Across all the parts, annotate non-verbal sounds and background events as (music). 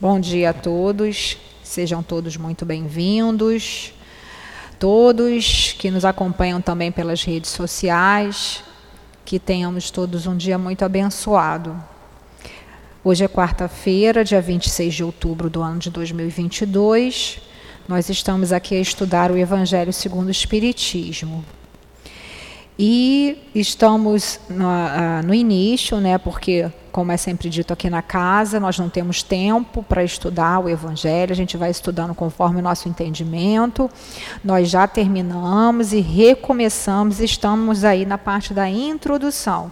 Bom dia a todos, sejam todos muito bem-vindos. Todos que nos acompanham também pelas redes sociais, que tenhamos todos um dia muito abençoado. Hoje é quarta-feira, dia 26 de outubro do ano de 2022. Nós estamos aqui a estudar o Evangelho segundo o Espiritismo. E estamos no, uh, no início, né, porque como é sempre dito aqui na casa, nós não temos tempo para estudar o Evangelho, a gente vai estudando conforme o nosso entendimento. Nós já terminamos e recomeçamos, estamos aí na parte da introdução.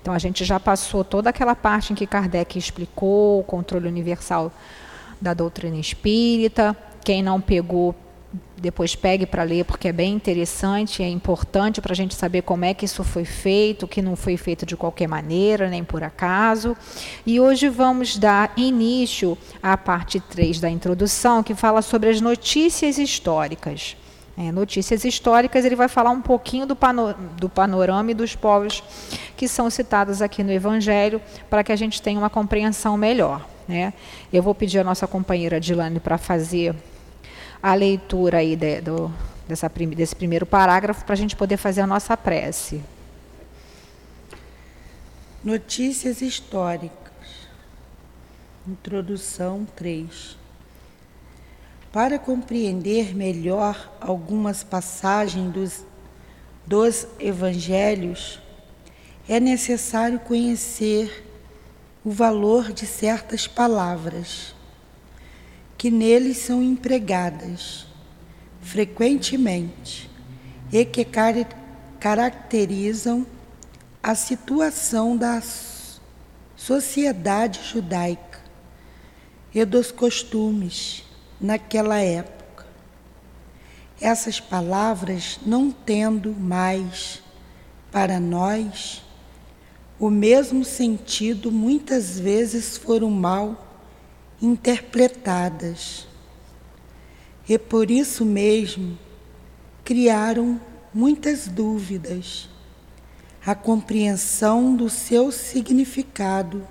Então, a gente já passou toda aquela parte em que Kardec explicou o controle universal da doutrina espírita. Quem não pegou, depois pegue para ler, porque é bem interessante, é importante para a gente saber como é que isso foi feito, que não foi feito de qualquer maneira, nem por acaso. E hoje vamos dar início à parte 3 da introdução, que fala sobre as notícias históricas. É, notícias históricas, ele vai falar um pouquinho do, pano, do panorama e dos povos que são citados aqui no Evangelho, para que a gente tenha uma compreensão melhor. Né? Eu vou pedir à nossa companheira Dilane para fazer a leitura aí de, do, dessa, desse primeiro parágrafo para a gente poder fazer a nossa prece. Notícias históricas. Introdução 3. Para compreender melhor algumas passagens dos, dos evangelhos, é necessário conhecer o valor de certas palavras que neles são empregadas frequentemente e que car caracterizam a situação da sociedade judaica e dos costumes naquela época. Essas palavras, não tendo mais para nós o mesmo sentido, muitas vezes foram mal interpretadas. E por isso mesmo criaram muitas dúvidas. A compreensão do seu significado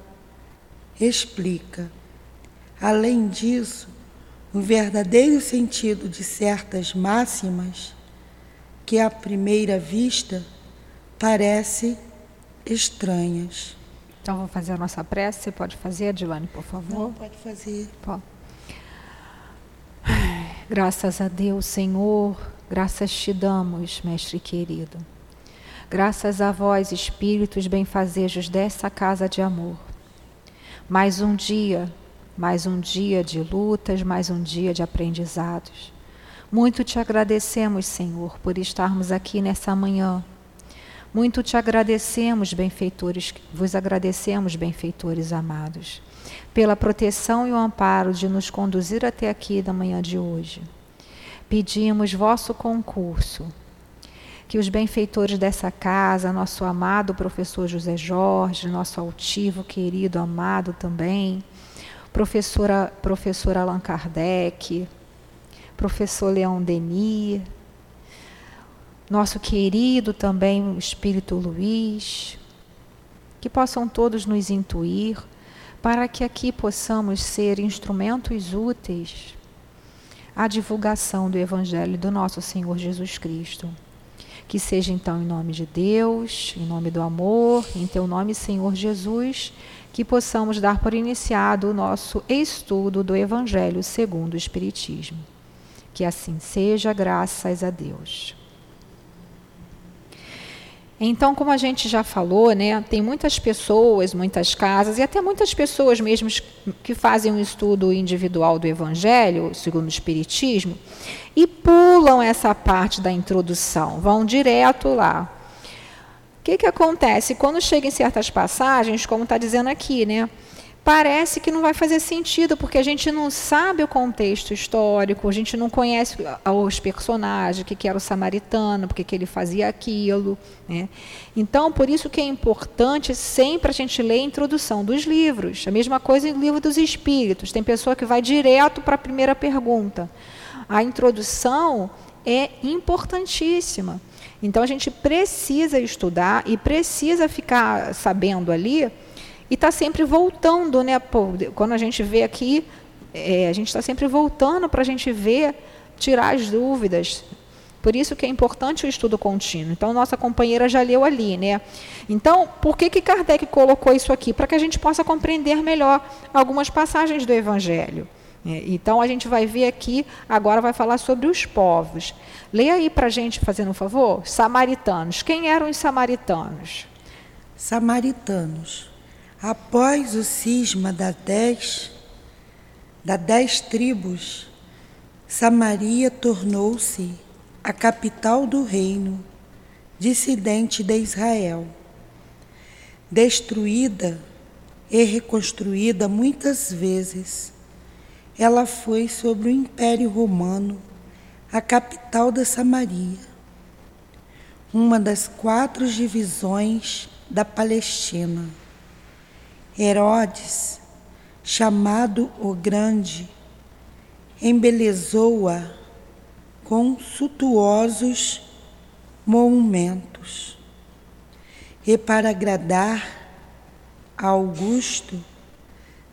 explica. Além disso, o verdadeiro sentido de certas máximas, que à primeira vista parece estranhas. Então vamos fazer a nossa prece. Você pode fazer, Adilane, por favor? Não, pode fazer. Pode. Graças a Deus, Senhor, graças te damos, Mestre querido. Graças a vós, Espíritos benfazejos dessa casa de amor. Mais um dia, mais um dia de lutas, mais um dia de aprendizados. Muito te agradecemos, Senhor, por estarmos aqui nessa manhã muito te agradecemos, benfeitores, vos agradecemos, benfeitores amados, pela proteção e o amparo de nos conduzir até aqui da manhã de hoje. Pedimos vosso concurso, que os benfeitores dessa casa, nosso amado professor José Jorge, nosso altivo, querido, amado também, professora, professor Allan Kardec, professor Leão Denis, nosso querido também o Espírito Luiz, que possam todos nos intuir para que aqui possamos ser instrumentos úteis à divulgação do Evangelho do nosso Senhor Jesus Cristo. Que seja então em nome de Deus, em nome do amor, em teu nome, Senhor Jesus, que possamos dar por iniciado o nosso estudo do Evangelho segundo o Espiritismo. Que assim seja, graças a Deus. Então, como a gente já falou, né, tem muitas pessoas, muitas casas e até muitas pessoas mesmo que fazem um estudo individual do Evangelho, segundo o Espiritismo, e pulam essa parte da introdução, vão direto lá. O que, que acontece? Quando chega em certas passagens, como está dizendo aqui, né? Parece que não vai fazer sentido, porque a gente não sabe o contexto histórico, a gente não conhece os personagens, o que, era o samaritano, porque que ele fazia aquilo. Né? Então, por isso que é importante sempre a gente ler a introdução dos livros. A mesma coisa em livro dos espíritos. Tem pessoa que vai direto para a primeira pergunta. A introdução é importantíssima. Então, a gente precisa estudar e precisa ficar sabendo ali e está sempre voltando, né? Quando a gente vê aqui é, a gente está sempre voltando para a gente ver, tirar as dúvidas. Por isso que é importante o estudo contínuo. Então, nossa companheira já leu ali, né? Então, por que, que Kardec colocou isso aqui? Para que a gente possa compreender melhor algumas passagens do Evangelho. É, então, a gente vai ver aqui, agora vai falar sobre os povos. Leia aí para a gente, fazendo um favor. Samaritanos. Quem eram os samaritanos? Samaritanos. Após o cisma das dez, das dez tribos, Samaria tornou-se a capital do reino dissidente de Israel. Destruída e reconstruída muitas vezes, ela foi sobre o Império Romano a capital da Samaria, uma das quatro divisões da Palestina. Herodes, chamado o Grande, embelezou-a com suntuosos monumentos. E para agradar a Augusto,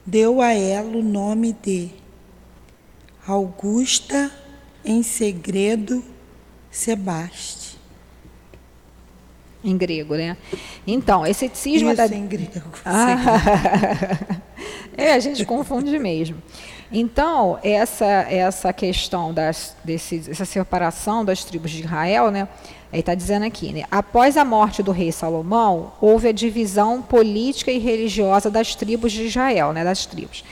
deu a ela o nome de Augusta em segredo Sebaste. Em grego, né? Então, esse cisma Isso, da... em grego. (laughs) Ah, (laughs) é, a gente confunde mesmo. Então, essa, essa questão das, desse, essa separação das tribos de Israel, né, ele está dizendo aqui, né, após a morte do rei Salomão, houve a divisão política e religiosa das tribos de Israel, né, das tribos.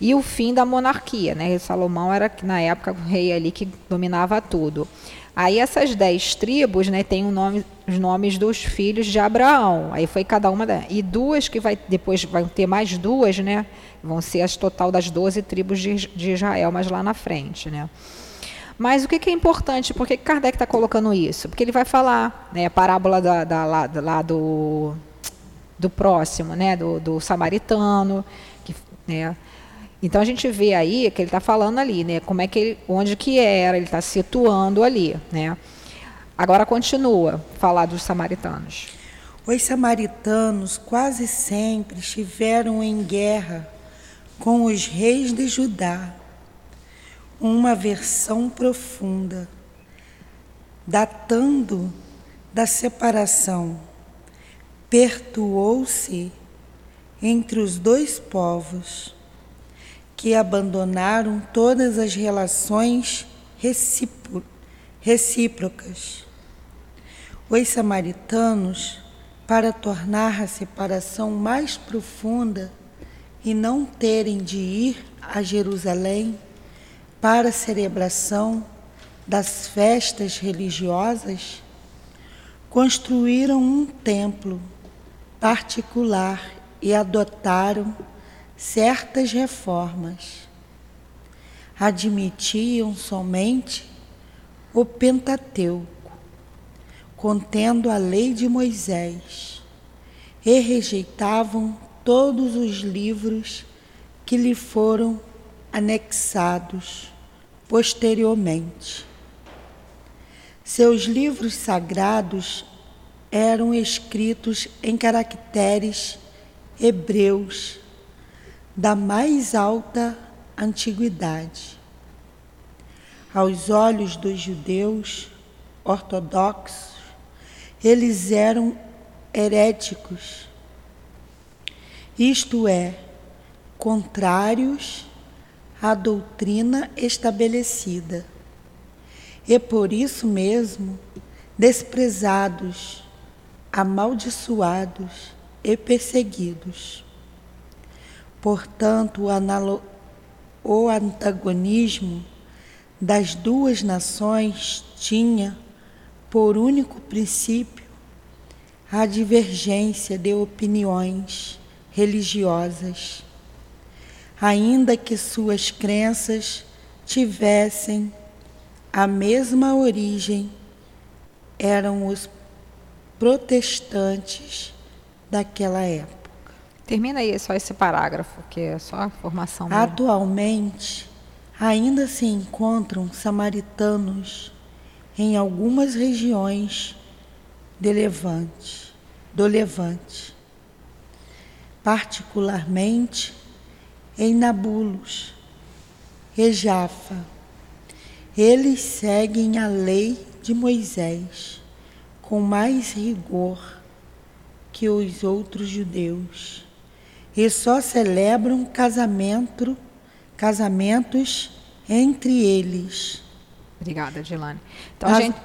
E o fim da monarquia. Né, Salomão era, na época, o rei ali que dominava tudo. Aí essas dez tribos, né, tem um nome, os nomes dos filhos de Abraão. Aí foi cada uma da, e duas que vai depois vão ter mais duas, né? Vão ser as total das doze tribos de, de, Israel, mas lá na frente, né? Mas o que, que é importante? Por que Kardec está colocando isso? Porque ele vai falar, né, a parábola da, da, lá, lá do, do próximo, né, do, do samaritano, que, né, então a gente vê aí que ele está falando ali, né? Como é que ele, onde que era, ele está situando ali, né? Agora continua falar dos samaritanos. Os samaritanos quase sempre estiveram em guerra com os reis de Judá, uma versão profunda, datando da separação, pertuou-se entre os dois povos que abandonaram todas as relações recíprocas. Os samaritanos, para tornar a separação mais profunda e não terem de ir a Jerusalém para a celebração das festas religiosas, construíram um templo particular e adotaram certas reformas. Admitiam somente o Pentateuco, contendo a lei de Moisés, e rejeitavam todos os livros que lhe foram anexados posteriormente. Seus livros sagrados eram escritos em caracteres hebreus da mais alta antiguidade. Aos olhos dos judeus ortodoxos, eles eram heréticos, isto é, contrários à doutrina estabelecida, e por isso mesmo desprezados, amaldiçoados e perseguidos. Portanto, o antagonismo das duas nações tinha por único princípio a divergência de opiniões religiosas, ainda que suas crenças tivessem a mesma origem, eram os protestantes daquela época. Termina aí só esse parágrafo, que é só a formação. Mesmo. Atualmente, ainda se encontram samaritanos em algumas regiões de Levante, do Levante, particularmente em Nabulos, e Jafa. Eles seguem a lei de Moisés com mais rigor que os outros judeus e só celebram casamento, casamentos entre eles. Obrigada, Dilane. Então As... a gente.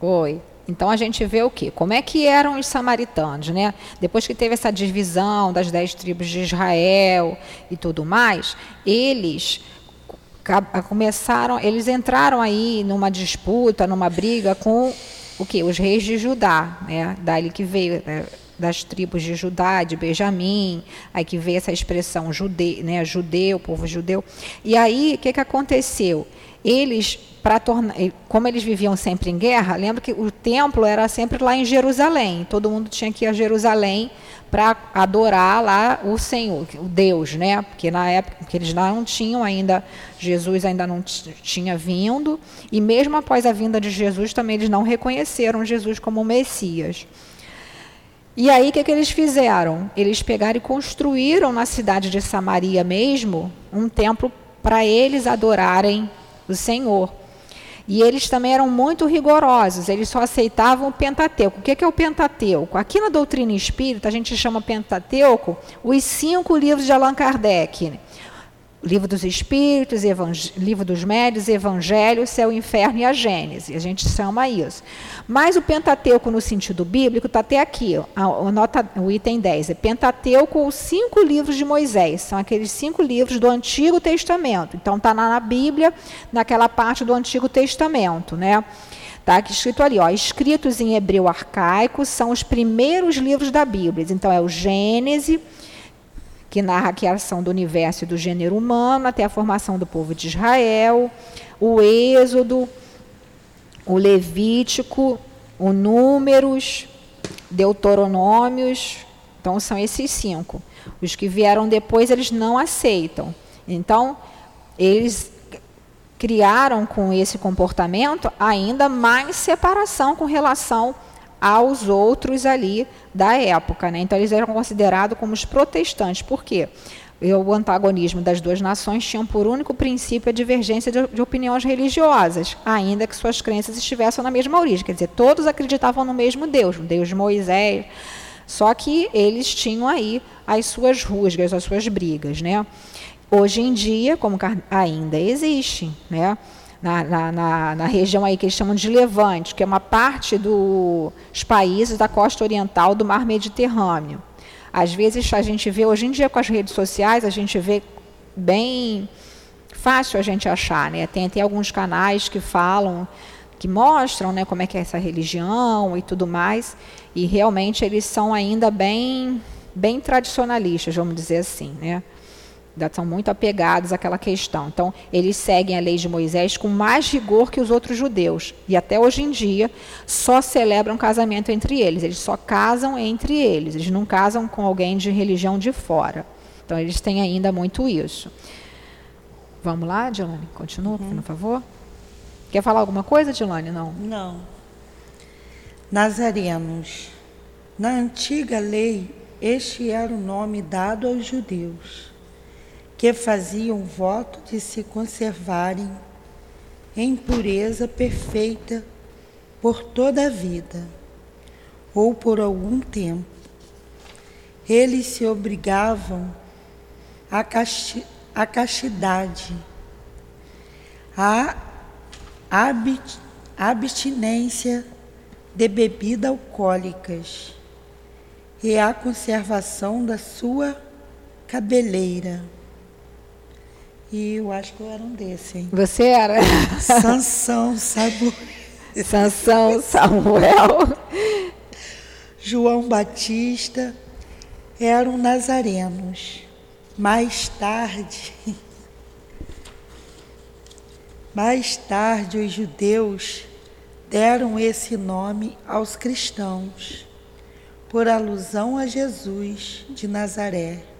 Oi. Então a gente vê o quê? Como é que eram os samaritanos, né? Depois que teve essa divisão das dez tribos de Israel e tudo mais, eles começaram, eles entraram aí numa disputa, numa briga com o que? Os reis de Judá, né? Daí que veio né? Das tribos de Judá, de Benjamim, aí que veio essa expressão jude, né? Judeu, povo judeu. E aí o que que aconteceu? Eles para tornar, como eles viviam sempre em guerra, lembra que o templo era sempre lá em Jerusalém. Todo mundo tinha que ir a Jerusalém para adorar lá o Senhor, o Deus, né? Porque na época que eles não tinham ainda Jesus ainda não tinha vindo e mesmo após a vinda de Jesus também eles não reconheceram Jesus como Messias. E aí o que, que eles fizeram? Eles pegaram e construíram na cidade de Samaria mesmo um templo para eles adorarem o Senhor. E eles também eram muito rigorosos, eles só aceitavam o Pentateuco. O que é o Pentateuco? Aqui na doutrina espírita, a gente chama Pentateuco os cinco livros de Allan Kardec. Livro dos Espíritos, Livro dos Médios, Evangelho, Céu, Inferno e a Gênese. A gente chama isso. Mas o Pentateuco, no sentido bíblico, está até aqui. A, a nota, o item 10. É Pentateuco, os cinco livros de Moisés. São aqueles cinco livros do Antigo Testamento. Então, está na Bíblia, naquela parte do Antigo Testamento. Né? Está escrito ali, ó, escritos em hebreu arcaico, são os primeiros livros da Bíblia. Então, é o Gênese que narra a criação do universo e do gênero humano até a formação do povo de Israel, o Êxodo, o Levítico, o Números, Deuteronômios. Então, são esses cinco. Os que vieram depois, eles não aceitam. Então, eles criaram com esse comportamento ainda mais separação com relação aos outros ali da época. Né? Então, eles eram considerados como os protestantes. Por quê? o antagonismo das duas nações tinham por único princípio a divergência de, de, opiniões religiosas, ainda que suas crenças estivessem na mesma origem. Quer dizer, todos acreditavam no mesmo Deus, no Deus de Moisés. Só que eles tinham aí as suas rusgas, as suas brigas. Né? Hoje em dia, como ainda existe, né? Na, na, na, na, região aí que eles chamam de Levante, que é uma parte dos países da costa oriental do mar Mediterrâneo. Às vezes a gente vê, hoje em dia com as redes sociais, a gente vê bem fácil a gente achar, né? Tem até alguns canais que falam, que mostram né, como é que é essa religião e tudo mais, e realmente eles são ainda bem, bem tradicionalistas, vamos dizer assim, né? São muito apegados àquela questão. Então, eles seguem a lei de Moisés com mais rigor que os outros judeus. E até hoje em dia, só celebram casamento entre eles. Eles só casam entre eles. Eles não casam com alguém de religião de fora. Então, eles têm ainda muito isso. Vamos lá, Dilane? Continua, uhum. por favor. Quer falar alguma coisa, Dilane? Não. Não. Nazarenos. Na antiga lei, este era o nome dado aos judeus que faziam voto de se conservarem em pureza perfeita por toda a vida ou por algum tempo. Eles se obrigavam à, casti à castidade, à abstinência de bebidas alcoólicas e à conservação da sua cabeleira. E eu acho que eu era um desse, hein? Você era? (laughs) Sansão, Samuel. Sansão, Samuel. João Batista eram nazarenos. Mais tarde, (laughs) mais tarde os judeus deram esse nome aos cristãos, por alusão a Jesus de Nazaré.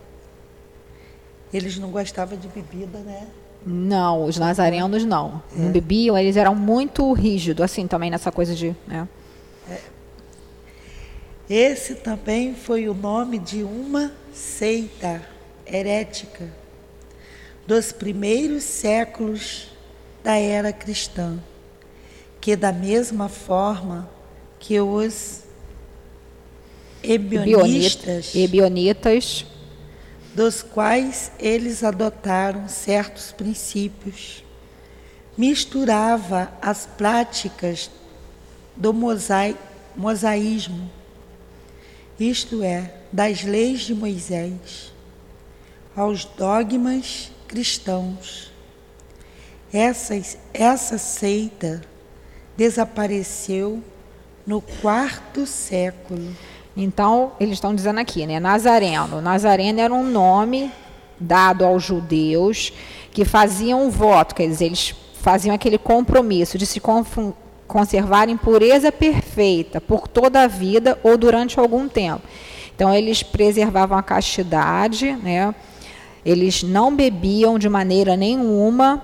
Eles não gostavam de bebida, né? Não, os nazarenos não. É. Não bebiam, eles eram muito rígidos, assim, também nessa coisa de. Né? É. Esse também foi o nome de uma seita herética dos primeiros séculos da era cristã, que da mesma forma que os ebionitas, dos quais eles adotaram certos princípios, misturava as práticas do mosaísmo, isto é, das leis de Moisés, aos dogmas cristãos. Essa, essa seita desapareceu no quarto século. Então, eles estão dizendo aqui, né? Nazareno. Nazareno era um nome dado aos judeus que faziam um voto, quer dizer, eles faziam aquele compromisso de se conservar em pureza perfeita por toda a vida ou durante algum tempo. Então, eles preservavam a castidade, né? eles não bebiam de maneira nenhuma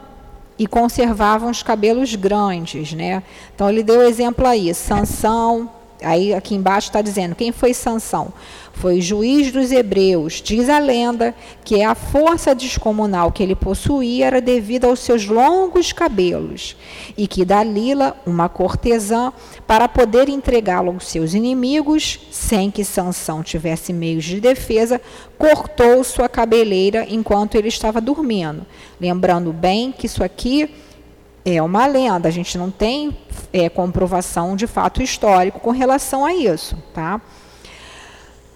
e conservavam os cabelos grandes. Né? Então, ele deu exemplo aí, Sansão, Aí aqui embaixo está dizendo quem foi Sansão? Foi juiz dos hebreus. Diz a lenda que a força descomunal que ele possuía era devida aos seus longos cabelos e que Dalila, uma cortesã, para poder entregá-lo aos seus inimigos, sem que Sansão tivesse meios de defesa, cortou sua cabeleira enquanto ele estava dormindo. Lembrando bem que isso aqui é uma lenda, a gente não tem é, comprovação de fato histórico com relação a isso, tá?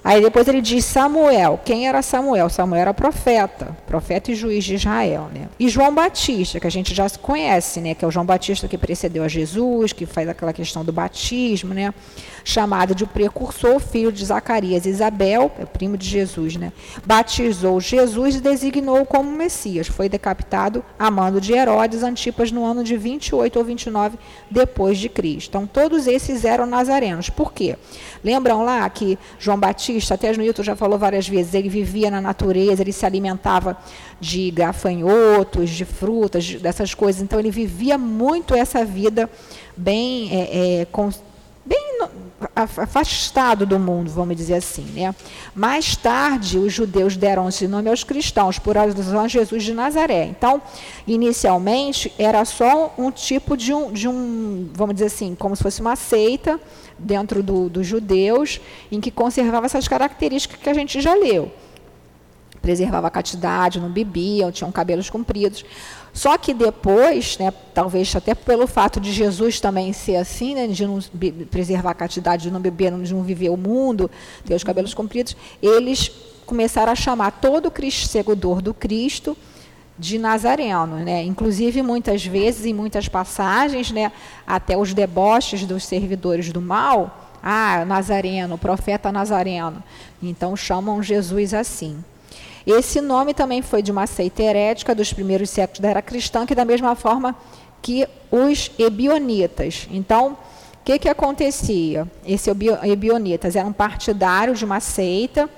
Aí depois ele diz Samuel. Quem era Samuel? Samuel era profeta, profeta e juiz de Israel, né? E João Batista, que a gente já conhece, né? Que é o João Batista que precedeu a Jesus, que faz aquela questão do batismo, né? Chamado de precursor, filho de Zacarias e Isabel, é primo de Jesus, né? Batizou Jesus e designou como Messias. Foi decapitado a mando de Herodes Antipas no ano de 28 ou 29 depois de Cristo. Então todos esses eram nazarenos. Por quê? Lembram lá que João Batista, até Newton já falou várias vezes, ele vivia na natureza, ele se alimentava de gafanhotos, de frutas, dessas coisas. Então ele vivia muito essa vida bem, é, é, afastado do mundo, vamos dizer assim. Né? Mais tarde, os judeus deram esse nome aos cristãos, por alusão a Jesus de Nazaré. Então, inicialmente, era só um tipo de um, de um vamos dizer assim, como se fosse uma seita, dentro do, dos judeus, em que conservava essas características que a gente já leu. Preservava a castidade, não bebiam, tinham cabelos compridos. Só que depois, né, talvez até pelo fato de Jesus também ser assim, né, de não preservar a castidade, de não beber, de não viver o mundo, ter os cabelos compridos, eles começaram a chamar todo o seguidor do Cristo de Nazareno, né? Inclusive muitas vezes em muitas passagens, né, até os deboches dos servidores do mal, ah, Nazareno, profeta Nazareno. Então chamam Jesus assim. Esse nome também foi de uma seita herética dos primeiros séculos da era cristã, que da mesma forma que os ebionitas. Então, o que, que acontecia? Esse ebionitas eram partidários de uma seita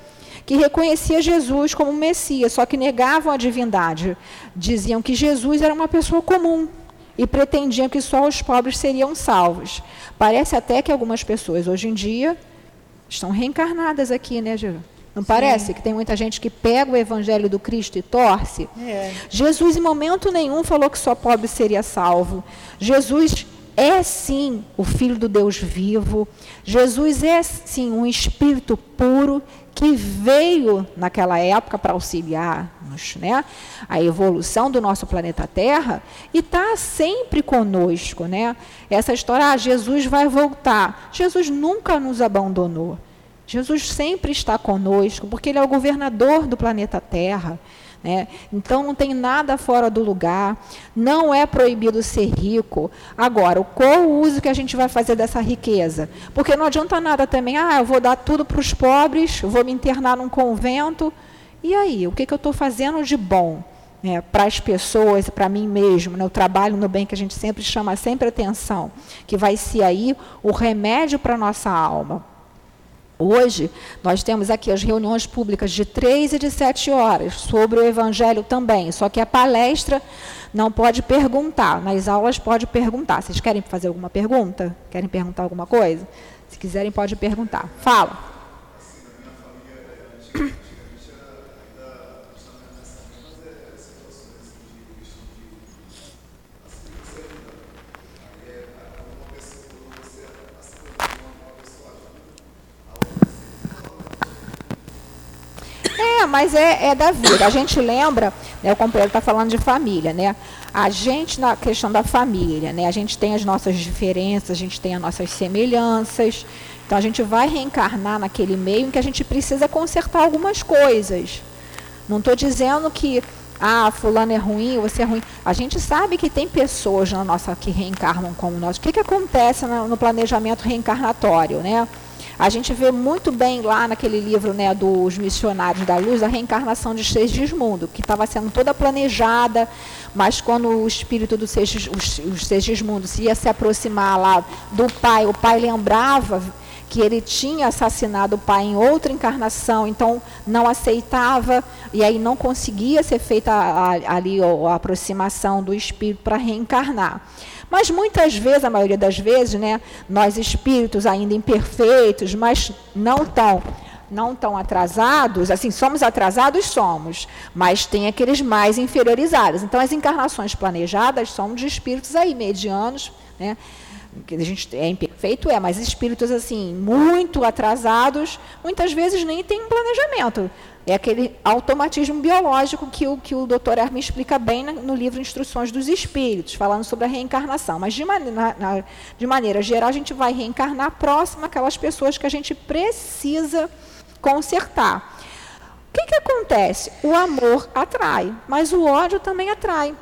que reconhecia Jesus como Messias, só que negavam a divindade. Diziam que Jesus era uma pessoa comum e pretendiam que só os pobres seriam salvos. Parece até que algumas pessoas hoje em dia estão reencarnadas aqui, né, Jesus? Não Sim. parece que tem muita gente que pega o evangelho do Cristo e torce? É. Jesus, em momento nenhum, falou que só pobre seria salvo. Jesus é sim o Filho do Deus vivo. Jesus é sim um espírito puro que veio naquela época para auxiliar-nos, né? A evolução do nosso planeta Terra e está sempre conosco, né? Essa história, ah, Jesus vai voltar. Jesus nunca nos abandonou. Jesus sempre está conosco, porque Ele é o governador do planeta Terra. Né? Então não tem nada fora do lugar, não é proibido ser rico. Agora, qual o uso que a gente vai fazer dessa riqueza? Porque não adianta nada também, ah, eu vou dar tudo para os pobres, vou me internar num convento. E aí, o que, que eu estou fazendo de bom? Né, para as pessoas, para mim mesmo, né, o trabalho no bem que a gente sempre chama sempre atenção, que vai ser aí o remédio para a nossa alma. Hoje, nós temos aqui as reuniões públicas de três e de sete horas sobre o Evangelho também, só que a palestra não pode perguntar, nas aulas pode perguntar. Vocês querem fazer alguma pergunta? Querem perguntar alguma coisa? Se quiserem, pode perguntar. Fala. Mas é, é da vida. A gente lembra, né, o companheiro está falando de família, né? A gente, na questão da família, né? A gente tem as nossas diferenças, a gente tem as nossas semelhanças. Então a gente vai reencarnar naquele meio em que a gente precisa consertar algumas coisas. Não estou dizendo que ah, fulano é ruim, você é ruim. A gente sabe que tem pessoas na nossa que reencarnam como nós. O que, que acontece no, no planejamento reencarnatório, né? A gente vê muito bem lá naquele livro né, dos missionários da luz a reencarnação de Segismundo, que estava sendo toda planejada, mas quando o espírito do Segismundo se ia se aproximar lá do pai, o pai lembrava que ele tinha assassinado o pai em outra encarnação, então não aceitava e aí não conseguia ser feita ali a, a aproximação do espírito para reencarnar. Mas muitas vezes, a maioria das vezes, né, nós espíritos ainda imperfeitos, mas não tão não tão atrasados, assim, somos atrasados, somos, mas tem aqueles mais inferiorizados. Então, as encarnações planejadas são de espíritos aí, medianos, né, que a gente é imperfeito, é, mas espíritos assim, muito atrasados, muitas vezes nem tem um planejamento. É aquele automatismo biológico que o, que o doutor Hermes explica bem no livro Instruções dos Espíritos, falando sobre a reencarnação. Mas, de, na, na, de maneira geral, a gente vai reencarnar próximo àquelas pessoas que a gente precisa consertar. O que, que acontece? O amor atrai, mas o ódio também atrai.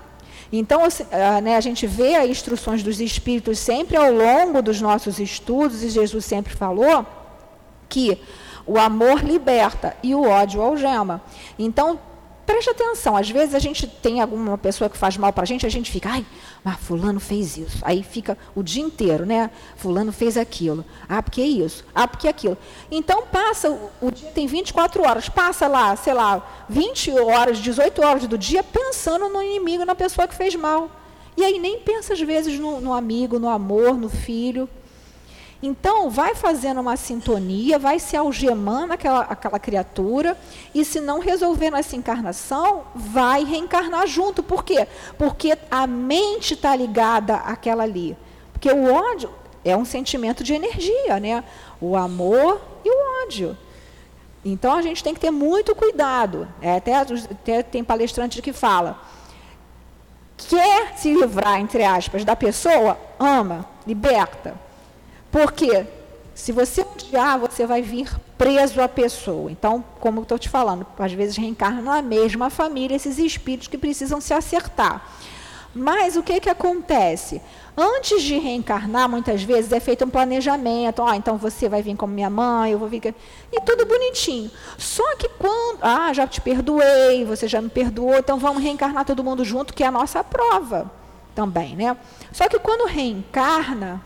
Então, ah, né, a gente vê as instruções dos Espíritos sempre ao longo dos nossos estudos, e Jesus sempre falou que o amor liberta e o ódio algema. Então, preste atenção. Às vezes a gente tem alguma pessoa que faz mal para a gente, a gente fica, ai, mas fulano fez isso. Aí fica o dia inteiro, né? Fulano fez aquilo. Ah, porque isso. Ah, porque aquilo. Então passa, o dia tem 24 horas, passa lá, sei lá, 20 horas, 18 horas do dia pensando no inimigo, na pessoa que fez mal. E aí nem pensa às vezes no, no amigo, no amor, no filho. Então, vai fazendo uma sintonia, vai se algemando aquela, aquela criatura, e se não resolver nessa encarnação, vai reencarnar junto. Por quê? Porque a mente está ligada àquela ali. Porque o ódio é um sentimento de energia, né? O amor e o ódio. Então, a gente tem que ter muito cuidado. É, até, até tem palestrante que fala, quer se livrar, entre aspas, da pessoa, ama, liberta. Porque se você odiar, você vai vir preso à pessoa. Então, como eu estou te falando, às vezes reencarna na mesma família esses espíritos que precisam se acertar. Mas o que, que acontece? Antes de reencarnar, muitas vezes é feito um planejamento. Ah, então você vai vir como minha mãe, eu vou vir. E tudo bonitinho. Só que quando. Ah, já te perdoei, você já me perdoou, então vamos reencarnar todo mundo junto, que é a nossa prova também, né? Só que quando reencarna,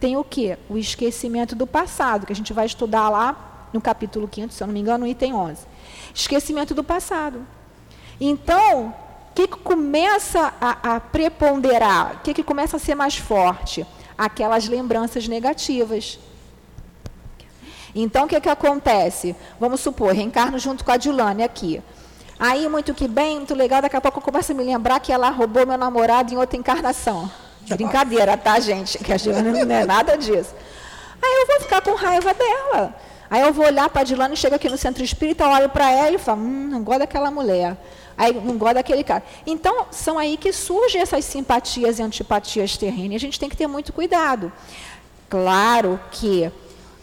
tem o quê? O esquecimento do passado, que a gente vai estudar lá no capítulo 5, se eu não me engano, no item 11. Esquecimento do passado. Então, o que, que começa a, a preponderar? O que, que começa a ser mais forte? Aquelas lembranças negativas. Então, o que, que acontece? Vamos supor, reencarno junto com a Dilane aqui. Aí, muito que bem, muito legal, daqui a pouco eu começo a me lembrar que ela roubou meu namorado em outra encarnação. Brincadeira, tá, gente? Que a Dilane não é nada disso. Aí eu vou ficar com raiva dela. Aí eu vou olhar para a Dilane, chega aqui no centro espírita, olho para ela e falo, hum, não gosto daquela mulher. Aí não gosto daquele cara. Então, são aí que surgem essas simpatias e antipatias terrenas. A gente tem que ter muito cuidado. Claro que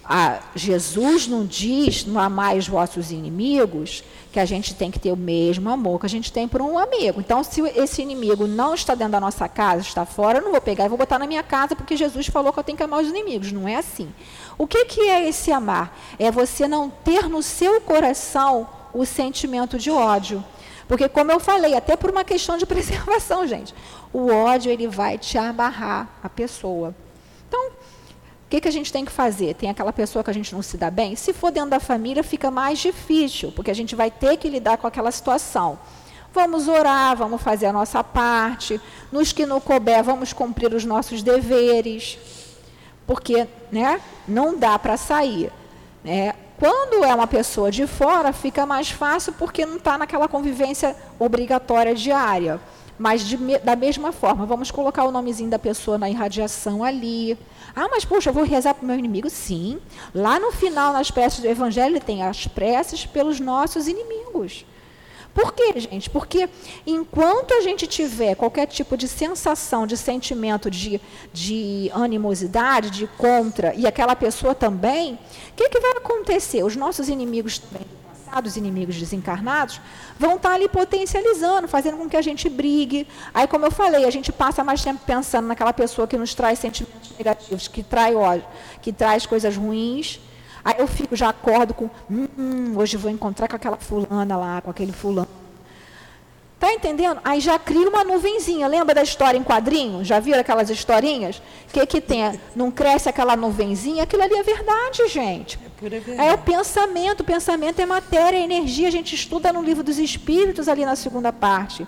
ah, Jesus não diz, não amai os vossos inimigos, que a gente tem que ter o mesmo amor que a gente tem por um amigo. Então, se esse inimigo não está dentro da nossa casa, está fora, eu não vou pegar e vou botar na minha casa, porque Jesus falou que eu tenho que amar os inimigos. Não é assim. O que, que é esse amar? É você não ter no seu coração o sentimento de ódio. Porque, como eu falei, até por uma questão de (laughs) preservação, gente, o ódio ele vai te amarrar a pessoa. Então, que, que a gente tem que fazer? Tem aquela pessoa que a gente não se dá bem? Se for dentro da família, fica mais difícil, porque a gente vai ter que lidar com aquela situação. Vamos orar, vamos fazer a nossa parte. Nos que não couber, vamos cumprir os nossos deveres. Porque né, não dá para sair. Né? Quando é uma pessoa de fora, fica mais fácil porque não está naquela convivência obrigatória diária. Mas de, da mesma forma, vamos colocar o nomezinho da pessoa na irradiação ali. Ah, mas poxa, eu vou rezar para o meu inimigo? Sim. Lá no final, nas preces do Evangelho, tem as preces pelos nossos inimigos. Por quê, gente? Porque enquanto a gente tiver qualquer tipo de sensação, de sentimento de, de animosidade, de contra, e aquela pessoa também, o que, que vai acontecer? Os nossos inimigos também os inimigos desencarnados, vão estar ali potencializando, fazendo com que a gente brigue. Aí, como eu falei, a gente passa mais tempo pensando naquela pessoa que nos traz sentimentos negativos, que traz ódio, que traz coisas ruins. Aí eu fico, já acordo com, hum, hoje vou encontrar com aquela fulana lá, com aquele fulano. Tá entendendo? Aí já cria uma nuvenzinha. Lembra da história em quadrinho? Já viram aquelas historinhas? O que, que tem? Não cresce aquela nuvenzinha? Aquilo ali é verdade, gente. É pura verdade. É o pensamento. O pensamento é matéria, é energia. A gente estuda no livro dos Espíritos, ali na segunda parte.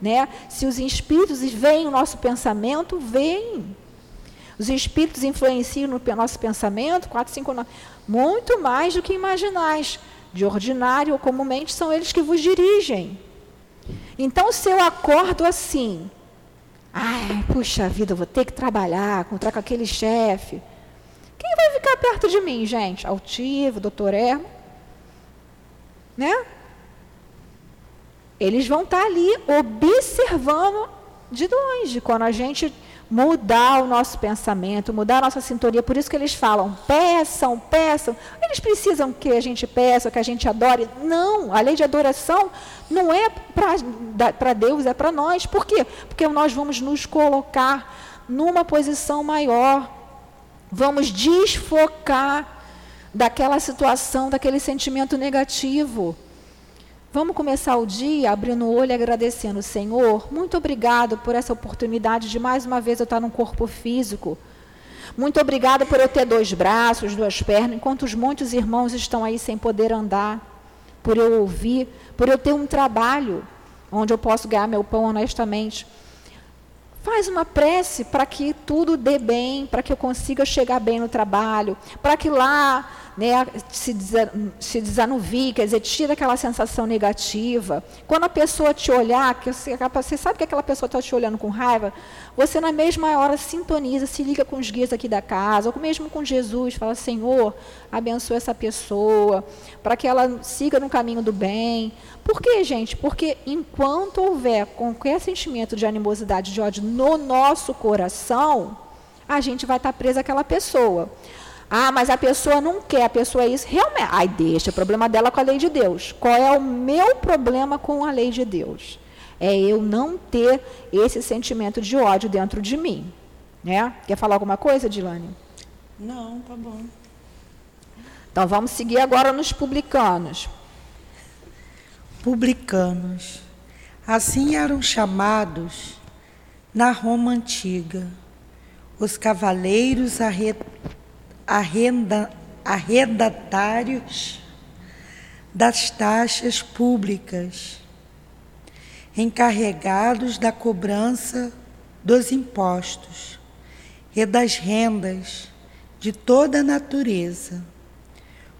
Né? Se os espíritos veem o nosso pensamento, veem. Os espíritos influenciam no nosso pensamento, 4, 5, 9, muito mais do que imaginais. De ordinário ou comumente, são eles que vos dirigem. Então, se eu acordo assim, ai, puxa vida, vou ter que trabalhar, encontrar com aquele chefe. Quem vai ficar perto de mim, gente? Altivo, doutor Ermo? Né? Eles vão estar ali observando de longe. Quando a gente mudar o nosso pensamento, mudar a nossa sintonia. Por isso que eles falam, peçam, peçam. Eles precisam que a gente peça, que a gente adore. Não, a lei de adoração não é para Deus, é para nós. Por quê? Porque nós vamos nos colocar numa posição maior. Vamos desfocar daquela situação, daquele sentimento negativo. Vamos começar o dia abrindo o olho e agradecendo, Senhor, muito obrigado por essa oportunidade de mais uma vez eu estar num corpo físico. Muito obrigado por eu ter dois braços, duas pernas, enquanto os muitos irmãos estão aí sem poder andar, por eu ouvir, por eu ter um trabalho onde eu posso ganhar meu pão honestamente. Faz uma prece para que tudo dê bem, para que eu consiga chegar bem no trabalho, para que lá né, se, se desanuvie, quer dizer, tira aquela sensação negativa. Quando a pessoa te olhar, que você, você sabe que aquela pessoa está te olhando com raiva, você na mesma hora sintoniza, se liga com os guias aqui da casa, ou mesmo com Jesus, fala, Senhor, abençoa essa pessoa, para que ela siga no caminho do bem. Por quê, gente? Porque enquanto houver qualquer sentimento de animosidade, de ódio no nosso coração, a gente vai estar preso àquela pessoa. Ah, mas a pessoa não quer, a pessoa é isso. Realmente, ai, deixa, é problema dela com a lei de Deus. Qual é o meu problema com a lei de Deus? É eu não ter esse sentimento de ódio dentro de mim. Né? Quer falar alguma coisa, Dilane? Não, tá bom. Então vamos seguir agora nos publicanos. Publicanos. Assim eram chamados na Roma antiga os cavaleiros arretados arrenda, arrendatários das taxas públicas, encarregados da cobrança dos impostos e das rendas de toda a natureza,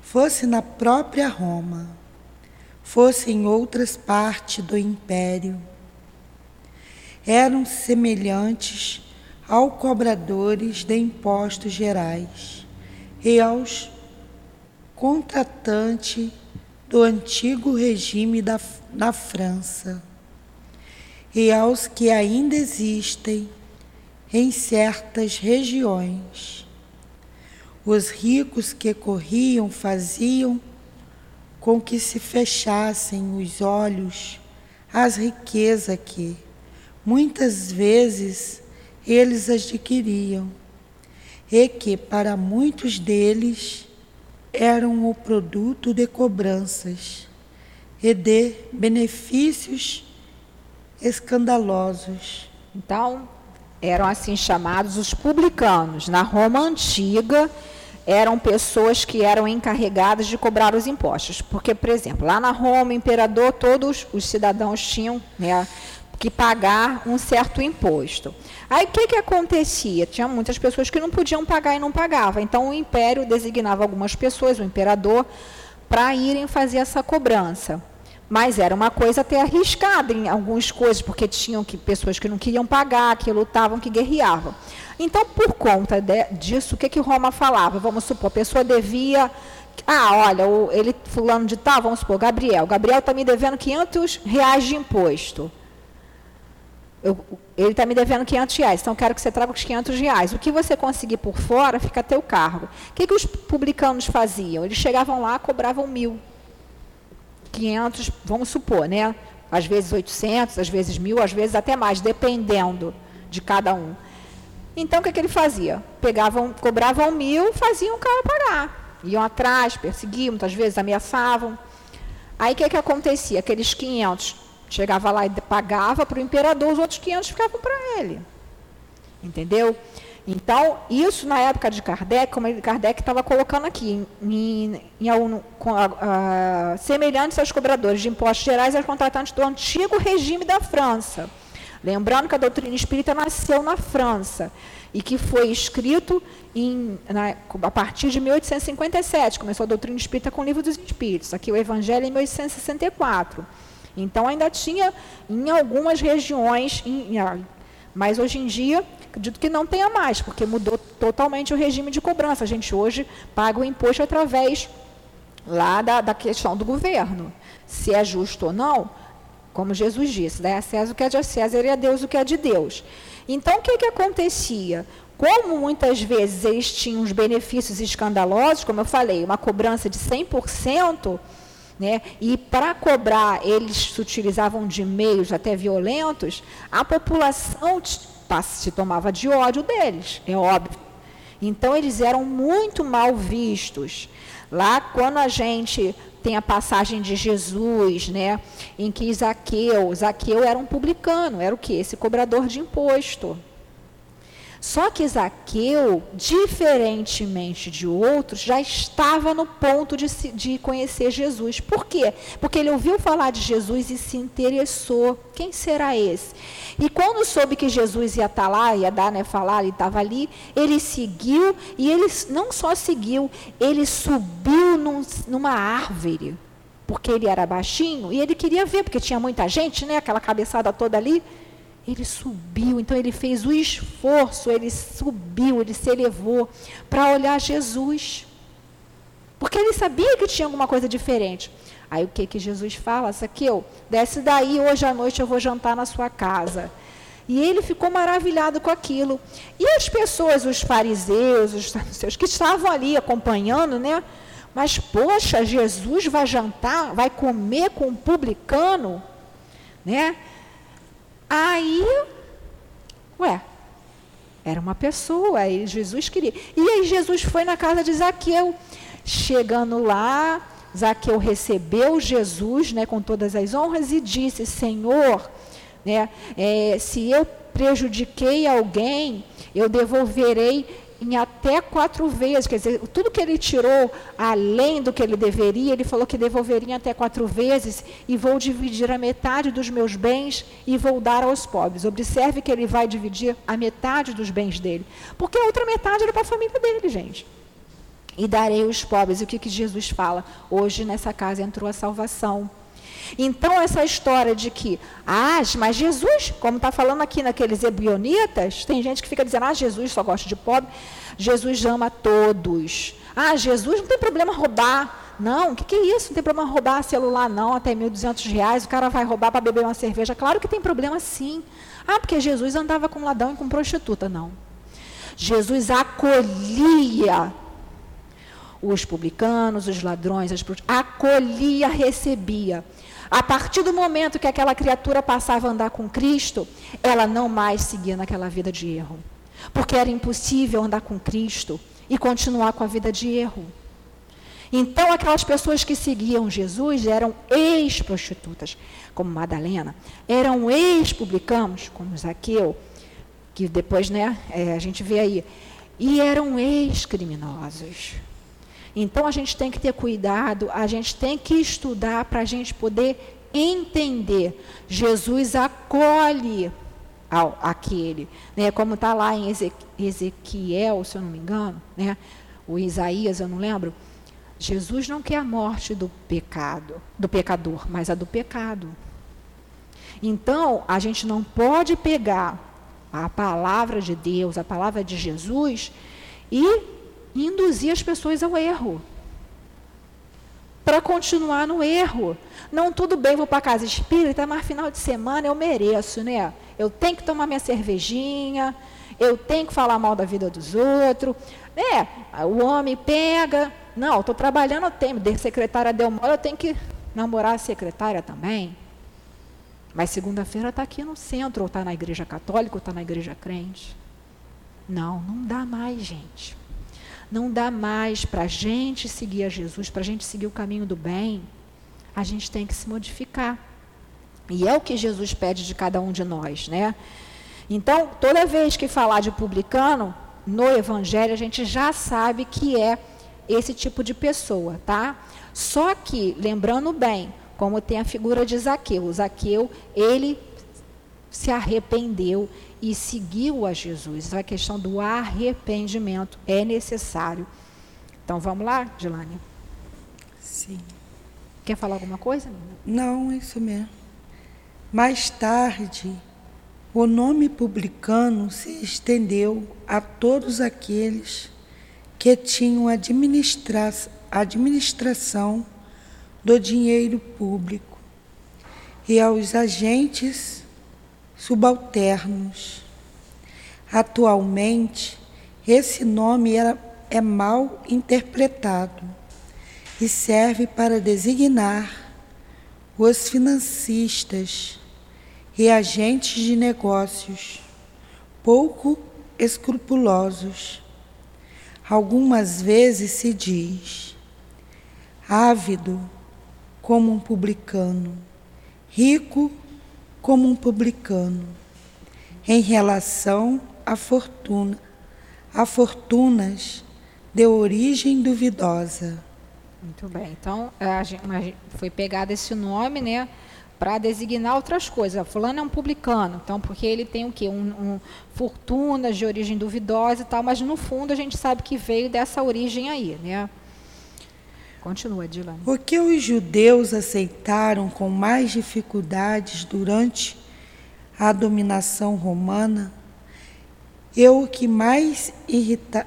fosse na própria Roma, fosse em outras partes do império, eram semelhantes aos cobradores de impostos gerais e aos contratantes do antigo regime da, na França e aos que ainda existem em certas regiões. Os ricos que corriam faziam com que se fechassem os olhos às riquezas que, muitas vezes, eles adquiriam e que para muitos deles eram o produto de cobranças e de benefícios escandalosos. Então, eram assim chamados os publicanos. Na Roma antiga, eram pessoas que eram encarregadas de cobrar os impostos. Porque, por exemplo, lá na Roma, o imperador, todos os cidadãos tinham né, que pagar um certo imposto. Aí o que, que acontecia? Tinha muitas pessoas que não podiam pagar e não pagavam. Então o império designava algumas pessoas, o imperador, para irem fazer essa cobrança. Mas era uma coisa até arriscada em algumas coisas, porque tinham que, pessoas que não queriam pagar, que lutavam, que guerreavam. Então, por conta de, disso, o que, que Roma falava? Vamos supor, a pessoa devia. Ah, olha, o, ele fulano de tal, vamos supor, Gabriel. Gabriel está me devendo 500 reais de imposto. Eu, ele está me devendo 500 reais, então quero que você traga os 500 reais. O que você conseguir por fora, fica a teu cargo. O que, que os publicanos faziam? Eles chegavam lá, cobravam mil. 500, vamos supor, né? Às vezes 800, às vezes mil, às vezes até mais, dependendo de cada um. Então, o que, que ele fazia? Pegavam, cobravam mil, faziam o cara pagar. Iam atrás, perseguiam, muitas vezes ameaçavam. Aí, o que, que acontecia? Aqueles 500, chegava lá e pagava para o imperador, os outros 500 ficavam para ele. Entendeu? Então, isso na época de Kardec, como Kardec estava colocando aqui, em, em, em com, semelhantes aos cobradores de impostos gerais aos contratantes do antigo regime da França. Lembrando que a doutrina espírita nasceu na França e que foi escrito em, na, a partir de 1857. Começou a doutrina espírita com o livro dos Espíritos. Aqui o Evangelho em 1864. Então ainda tinha em algumas regiões, em, em, mas hoje em dia acredito que não tenha mais, porque mudou totalmente o regime de cobrança. A gente hoje paga o imposto através lá da, da questão do governo. Se é justo ou não, como Jesus disse, dá a César o que é de César e a Deus o que é de Deus. Então, o que, que acontecia? Como muitas vezes eles tinham os benefícios escandalosos, como eu falei, uma cobrança de 100%, né, e para cobrar eles se utilizavam de meios até violentos, a população se tomava de ódio deles, é óbvio. Então, eles eram muito mal vistos. Lá, quando a gente tem a passagem de Jesus, né, em que Zaqueu, Zaqueu era um publicano, era o que? Esse cobrador de imposto. Só que Zaqueu, diferentemente de outros, já estava no ponto de, de conhecer Jesus. Por quê? Porque ele ouviu falar de Jesus e se interessou. Quem será esse? E quando soube que Jesus ia estar lá, ia dar, né, falar, ele estava ali, ele seguiu e ele não só seguiu, ele subiu num, numa árvore, porque ele era baixinho e ele queria ver, porque tinha muita gente, né, aquela cabeçada toda ali. Ele subiu, então ele fez o esforço, ele subiu, ele se elevou para olhar Jesus. Porque ele sabia que tinha alguma coisa diferente. Aí o que, que Jesus fala? Saqueu, desce daí, hoje à noite eu vou jantar na sua casa. E ele ficou maravilhado com aquilo. E as pessoas, os fariseus, os seus que estavam ali acompanhando, né? Mas, poxa, Jesus vai jantar, vai comer com um publicano, né? Aí, ué, era uma pessoa, aí Jesus queria. E aí Jesus foi na casa de Zaqueu. Chegando lá, Zaqueu recebeu Jesus né, com todas as honras e disse: Senhor, né, é, se eu prejudiquei alguém, eu devolverei em até quatro vezes, quer dizer, tudo que ele tirou além do que ele deveria, ele falou que devolveria em até quatro vezes e vou dividir a metade dos meus bens e vou dar aos pobres. Observe que ele vai dividir a metade dos bens dele, porque a outra metade era para a família dele, gente. E darei aos pobres. E o que, que Jesus fala? Hoje nessa casa entrou a salvação. Então, essa história de que, ah, mas Jesus, como está falando aqui naqueles ebionitas, tem gente que fica dizendo, ah, Jesus só gosta de pobre. Jesus ama todos. Ah, Jesus não tem problema roubar. Não, o que, que é isso? Não tem problema roubar celular, não, até 1.200 reais. O cara vai roubar para beber uma cerveja. Claro que tem problema sim. Ah, porque Jesus andava com ladrão e com prostituta. Não. Jesus acolhia os publicanos, os ladrões, as acolhia, recebia. A partir do momento que aquela criatura passava a andar com Cristo, ela não mais seguia naquela vida de erro. Porque era impossível andar com Cristo e continuar com a vida de erro. Então, aquelas pessoas que seguiam Jesus eram ex-prostitutas, como Madalena, eram ex-publicanos, como Zaqueu, que depois né, é, a gente vê aí, e eram ex-criminosos. Então a gente tem que ter cuidado, a gente tem que estudar para a gente poder entender. Jesus acolhe ao, aquele, né? como está lá em Ezequiel, se eu não me engano, né? o Isaías, eu não lembro. Jesus não quer a morte do pecado, do pecador, mas a do pecado. Então, a gente não pode pegar a palavra de Deus, a palavra de Jesus e induzir as pessoas ao erro. Para continuar no erro. Não, tudo bem, vou para casa espírita, mas final de semana eu mereço, né? Eu tenho que tomar minha cervejinha, eu tenho que falar mal da vida dos outros. É, o homem pega, não, estou trabalhando, eu tenho, de secretária deu mole, eu tenho que namorar a secretária também. Mas segunda-feira está aqui no centro, ou está na igreja católica, ou está na igreja crente. Não, não dá mais, gente. Não dá mais para a gente seguir a Jesus, para a gente seguir o caminho do bem. A gente tem que se modificar. E é o que Jesus pede de cada um de nós, né? Então, toda vez que falar de publicano, no Evangelho, a gente já sabe que é esse tipo de pessoa, tá? Só que, lembrando bem, como tem a figura de Zaqueu, Zaqueu, ele se arrependeu e seguiu a Jesus. Então, a questão do arrependimento é necessário. Então, vamos lá, Dilane? Sim. Quer falar alguma coisa? Não, isso mesmo. Mais tarde, o nome publicano se estendeu a todos aqueles que tinham administra administração do dinheiro público e aos agentes subalternos. Atualmente, esse nome era, é mal interpretado e serve para designar os financistas e agentes de negócios pouco escrupulosos. Algumas vezes se diz ávido como um publicano, rico como um publicano, em relação à fortuna, a fortunas de origem duvidosa. Muito bem. Então, gente, foi pegado esse nome, né, para designar outras coisas. Fulano é um publicano, então, porque ele tem o quê? Um, um, fortunas de origem duvidosa e tal, mas no fundo a gente sabe que veio dessa origem aí, né? Continua, Dilane. O que os judeus aceitaram com mais dificuldades durante a dominação romana, eu que mais irrita...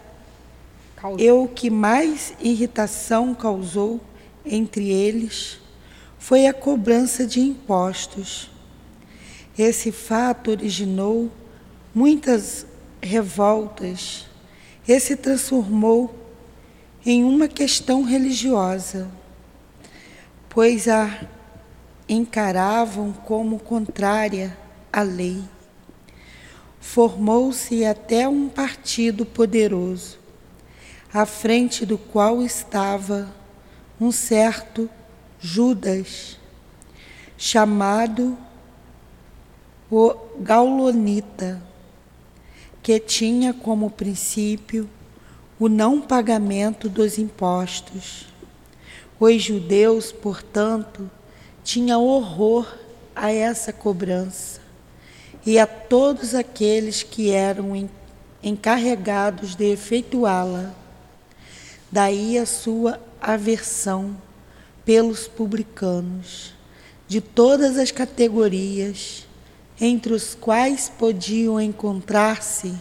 eu que mais irritação causou entre eles foi a cobrança de impostos. Esse fato originou muitas revoltas e se transformou em uma questão religiosa, pois a encaravam como contrária à lei. Formou-se até um partido poderoso, à frente do qual estava um certo Judas, chamado o Gaulonita, que tinha como princípio o não pagamento dos impostos. Os judeus, portanto, tinham horror a essa cobrança e a todos aqueles que eram encarregados de efetuá-la. Daí a sua aversão pelos publicanos, de todas as categorias, entre os quais podiam encontrar-se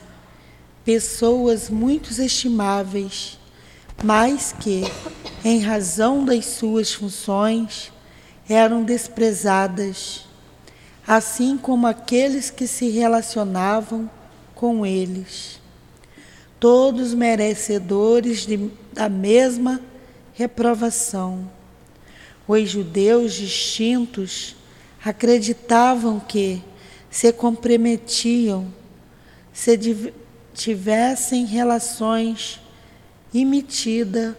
pessoas muito estimáveis, mas que, em razão das suas funções, eram desprezadas, assim como aqueles que se relacionavam com eles. Todos merecedores de, da mesma reprovação. Os judeus distintos acreditavam que se comprometiam, se tivessem relações imitida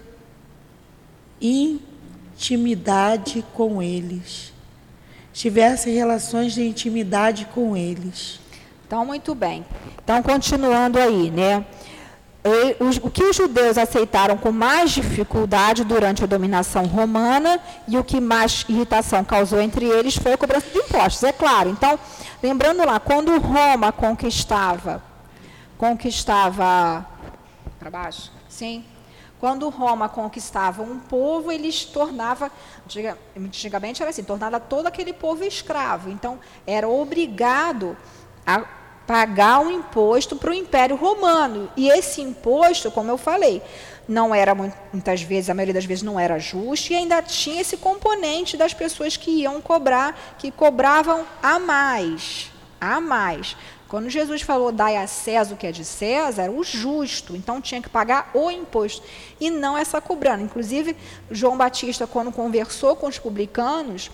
intimidade com eles. Tivessem relações de intimidade com eles. Então, muito bem. Então, continuando aí, né? O que os judeus aceitaram com mais dificuldade durante a dominação romana e o que mais irritação causou entre eles foi a cobrança de impostos, é claro. Então, lembrando lá, quando Roma conquistava conquistava para baixo, sim. Quando Roma conquistava um povo, eles tornava, antigamente era assim, tornava todo aquele povo escravo. Então, era obrigado a pagar um imposto para o Império Romano. E esse imposto, como eu falei, não era muitas vezes, a maioria das vezes não era justo, e ainda tinha esse componente das pessoas que iam cobrar, que cobravam a mais, a mais. Quando Jesus falou dai a César o que é de César, o justo, então tinha que pagar o imposto e não essa cobrando. Inclusive, João Batista, quando conversou com os publicanos,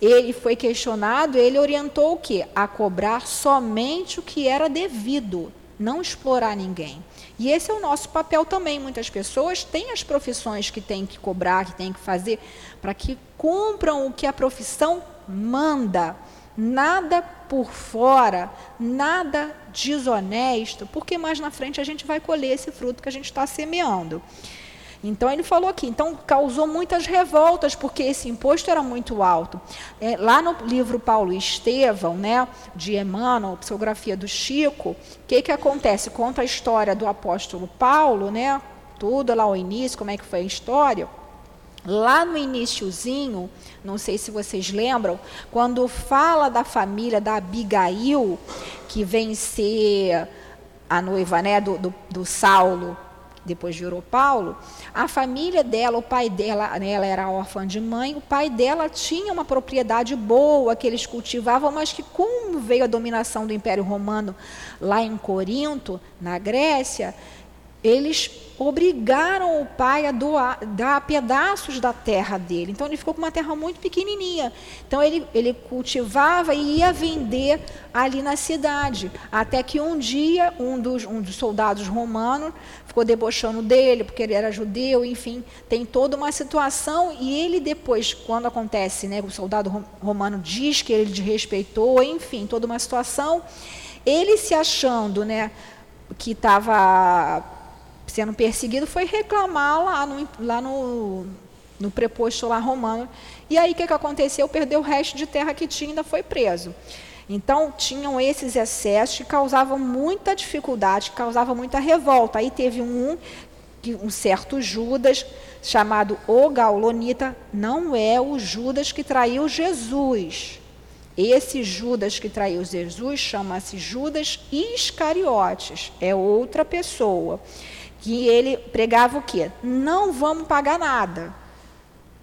ele foi questionado, ele orientou o quê? A cobrar somente o que era devido, não explorar ninguém. E esse é o nosso papel também. Muitas pessoas têm as profissões que têm que cobrar, que têm que fazer, para que cumpram o que a profissão manda nada por fora, nada desonesto, porque mais na frente a gente vai colher esse fruto que a gente está semeando. Então ele falou aqui, então causou muitas revoltas porque esse imposto era muito alto. É, lá no livro Paulo e Estevão, né, de Emmanuel, psicografia do Chico, o que que acontece? Conta a história do apóstolo Paulo, né, tudo lá o início, como é que foi a história. Lá no iníciozinho, não sei se vocês lembram, quando fala da família da Abigail, que vem ser a noiva né, do, do, do Saulo, depois virou Paulo, a família dela, o pai dela, né, ela era órfã de mãe, o pai dela tinha uma propriedade boa que eles cultivavam, mas que como veio a dominação do Império Romano lá em Corinto, na Grécia, eles obrigaram o pai a doar, dar pedaços da terra dele. Então ele ficou com uma terra muito pequenininha. Então ele, ele cultivava e ia vender ali na cidade. Até que um dia um dos, um dos soldados romanos ficou debochando dele, porque ele era judeu, enfim, tem toda uma situação. E ele depois, quando acontece, né, o soldado romano diz que ele desrespeitou, enfim, toda uma situação. Ele se achando né, que estava sendo perseguido, foi reclamar lá no, lá no, no preposto lá romano. E aí o que, que aconteceu? Perdeu o resto de terra que tinha, ainda foi preso. Então, tinham esses excessos que causavam muita dificuldade, causavam muita revolta. Aí teve um, um certo Judas, chamado O Gaulonita, não é o Judas que traiu Jesus. Esse Judas que traiu Jesus chama-se Judas Iscariotes, é outra pessoa que ele pregava o quê? Não vamos pagar nada.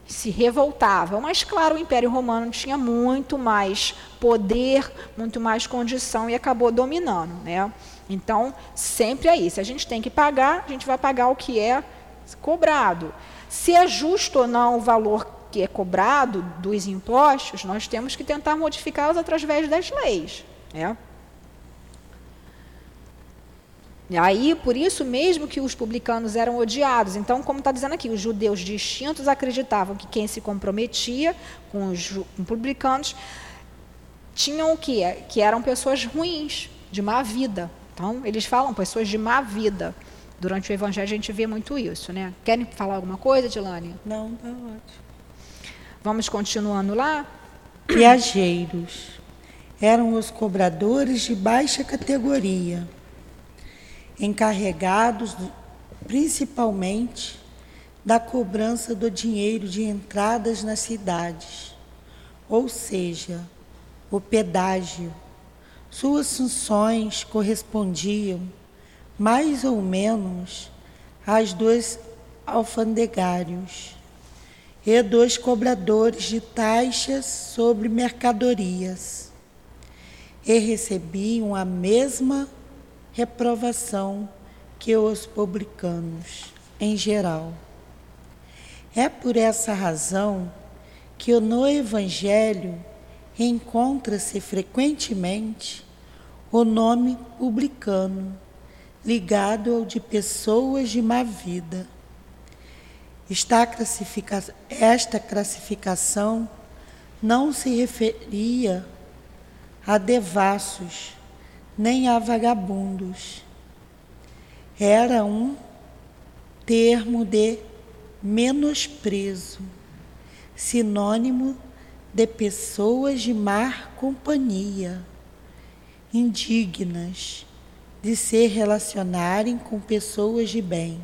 Se revoltava. Mas, claro, o Império Romano tinha muito mais poder, muito mais condição e acabou dominando. Né? Então, sempre aí. Se a gente tem que pagar, a gente vai pagar o que é cobrado. Se é justo ou não o valor que é cobrado dos impostos, nós temos que tentar modificá-los através das leis. Né? Aí, por isso mesmo que os publicanos eram odiados. Então, como está dizendo aqui, os judeus distintos acreditavam que quem se comprometia com os com publicanos tinham o quê? Que eram pessoas ruins, de má vida. Então, eles falam pessoas de má vida. Durante o Evangelho a gente vê muito isso, né? Querem falar alguma coisa, Dilane? Não, está ótimo. Vamos continuando lá? Viajeiros. Eram os cobradores de baixa categoria encarregados principalmente da cobrança do dinheiro de entradas nas cidades, ou seja, o pedágio. Suas funções correspondiam, mais ou menos, às dos alfandegários e dos cobradores de taxas sobre mercadorias, e recebiam a mesma reprovação que os publicanos em geral. É por essa razão que no Evangelho encontra-se frequentemente o nome publicano, ligado ao de pessoas de má vida. Esta classificação não se referia a devassos, nem a vagabundos. Era um termo de menosprezo, sinônimo de pessoas de má companhia, indignas de se relacionarem com pessoas de bem.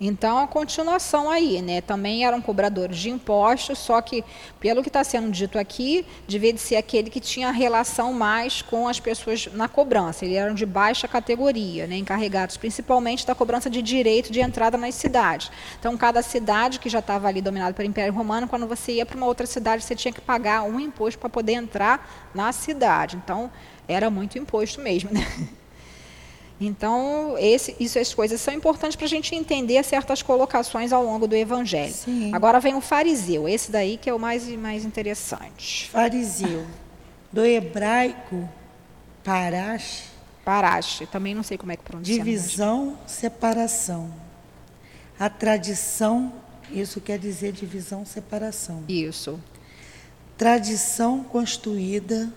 Então, a continuação aí, né? Também eram cobradores de impostos, só que, pelo que está sendo dito aqui, devia de ser aquele que tinha relação mais com as pessoas na cobrança. Eles eram de baixa categoria, né? encarregados principalmente da cobrança de direito de entrada nas cidades. Então, cada cidade que já estava ali dominada pelo Império Romano, quando você ia para uma outra cidade, você tinha que pagar um imposto para poder entrar na cidade. Então, era muito imposto mesmo, né? (laughs) Então, esse, isso, as coisas são importantes para a gente entender certas colocações ao longo do Evangelho. Sim. Agora vem o fariseu, esse daí que é o mais, mais interessante. Fariseu, do hebraico, parash. Parash, também não sei como é que pronuncia. Divisão, separação. A tradição, isso quer dizer divisão, separação. Isso. Tradição construída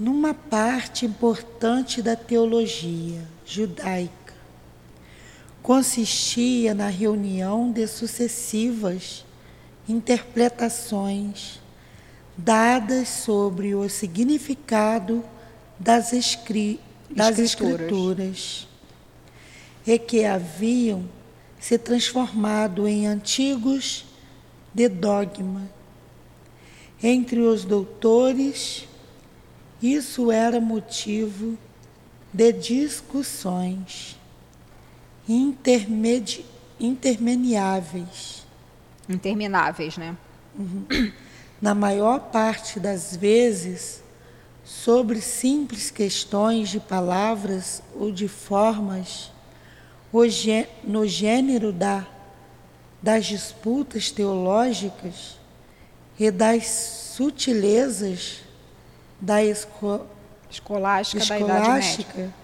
numa parte importante da teologia judaica. Consistia na reunião de sucessivas interpretações dadas sobre o significado das, escri das escrituras. escrituras e que haviam se transformado em antigos de dogma entre os doutores isso era motivo de discussões intermedi intermediáveis. Intermináveis, né? Uhum. Na maior parte das vezes, sobre simples questões de palavras ou de formas, no gênero da, das disputas teológicas e das sutilezas da esco... escolástica, escolástica da Idade Média.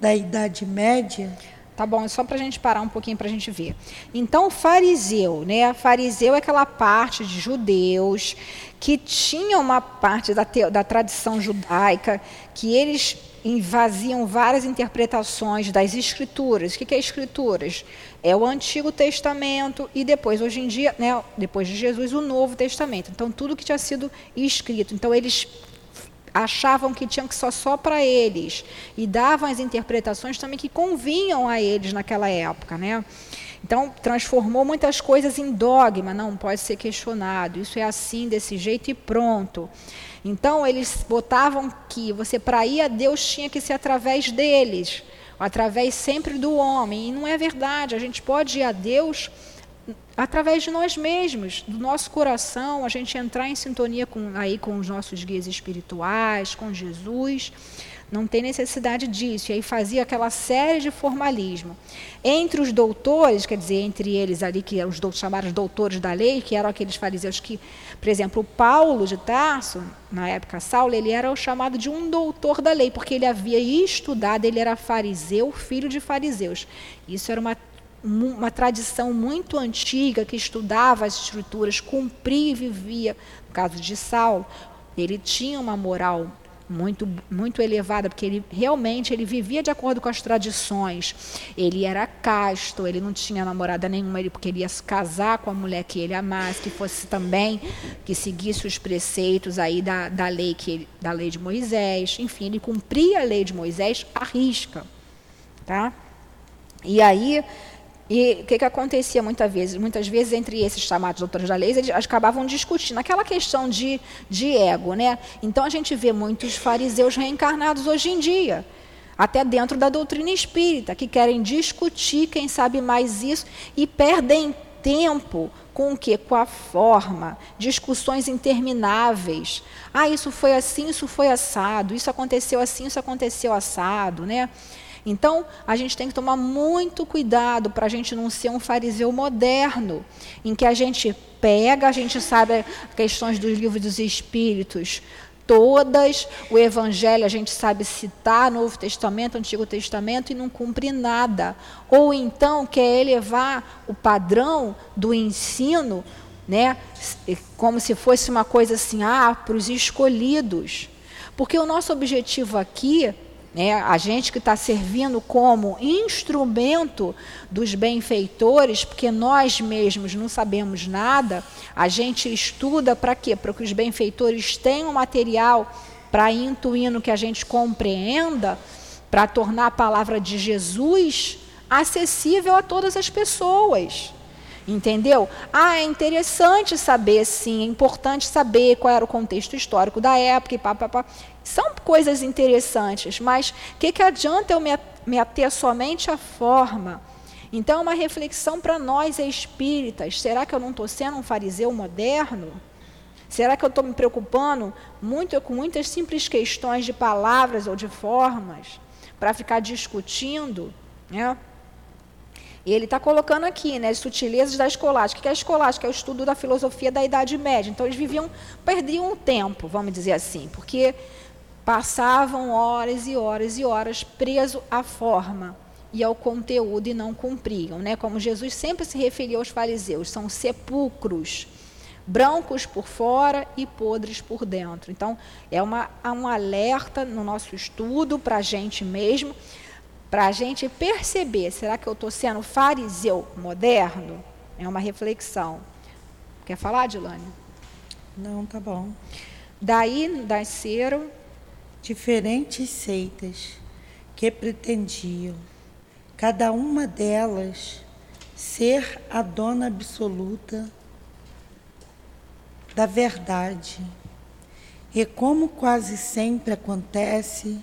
Da Idade Média. Tá bom, é só para a gente parar um pouquinho para a gente ver. Então, fariseu, né? Fariseu é aquela parte de judeus que tinha uma parte da, te... da tradição judaica que eles invasiam várias interpretações das escrituras. O que é escrituras? É o Antigo Testamento e depois, hoje em dia, né, depois de Jesus, o Novo Testamento. Então, tudo que tinha sido escrito. Então, eles achavam que tinham que só só para eles e davam as interpretações também que convinham a eles naquela época, né? Então transformou muitas coisas em dogma, não pode ser questionado. Isso é assim desse jeito e pronto. Então eles botavam que você para ir a Deus tinha que ser através deles, através sempre do homem. E não é verdade. A gente pode ir a Deus através de nós mesmos, do nosso coração, a gente entrar em sintonia com, aí com os nossos guias espirituais, com Jesus. Não tem necessidade disso. E aí fazia aquela série de formalismo. Entre os doutores, quer dizer, entre eles ali, que eram os chamados doutores da lei, que eram aqueles fariseus que, por exemplo, o Paulo de Tarso, na época Saulo, ele era o chamado de um doutor da lei, porque ele havia estudado, ele era fariseu, filho de fariseus. Isso era uma uma tradição muito antiga que estudava as escrituras, cumpria e vivia. No caso de Saulo, ele tinha uma moral muito muito elevada, porque ele realmente ele vivia de acordo com as tradições. Ele era casto, ele não tinha namorada nenhuma, ele porque ele ia se casar com a mulher que ele amasse, que fosse também que seguisse os preceitos aí da, da lei que ele, da lei de Moisés. Enfim, ele cumpria a lei de Moisés à risca, tá? E aí e o que, que acontecia muitas vezes? Muitas vezes, entre esses chamados doutores da lei, eles acabavam discutindo aquela questão de, de ego. Né? Então, a gente vê muitos fariseus reencarnados hoje em dia, até dentro da doutrina espírita, que querem discutir quem sabe mais isso e perdem tempo com o que? Com a forma, discussões intermináveis. Ah, isso foi assim, isso foi assado, isso aconteceu assim, isso aconteceu assado, né? Então, a gente tem que tomar muito cuidado para a gente não ser um fariseu moderno, em que a gente pega, a gente sabe questões dos livros dos Espíritos, todas, o Evangelho a gente sabe citar, Novo Testamento, Antigo Testamento, e não cumpre nada. Ou então quer elevar o padrão do ensino, né, como se fosse uma coisa assim, ah, para os escolhidos. Porque o nosso objetivo aqui né, a gente que está servindo como instrumento dos benfeitores, porque nós mesmos não sabemos nada, a gente estuda para quê? Para que os benfeitores tenham material para intuir no que a gente compreenda, para tornar a palavra de Jesus acessível a todas as pessoas. Entendeu? Ah, é interessante saber, sim, é importante saber qual era o contexto histórico da época e pá, pá, pá. São coisas interessantes, mas o que, que adianta eu me, ater somente à forma? Então, uma reflexão para nós espíritas: será que eu não estou sendo um fariseu moderno? Será que eu estou me preocupando muito com muitas simples questões de palavras ou de formas para ficar discutindo? Né? E ele está colocando aqui, né, as sutilezas da escolástica. O que é a escolástica? É o estudo da filosofia da Idade Média. Então, eles viviam, perdiam um tempo, vamos dizer assim, porque passavam horas e horas e horas preso à forma e ao conteúdo e não cumpriam. Né? Como Jesus sempre se referia aos fariseus, são sepulcros, brancos por fora e podres por dentro. Então, é uma, um alerta no nosso estudo para a gente mesmo, para a gente perceber, será que eu estou sendo fariseu moderno? É uma reflexão. Quer falar, Dilane? Não, tá bom. Daí nasceram diferentes seitas que pretendiam, cada uma delas, ser a dona absoluta da verdade. E como quase sempre acontece,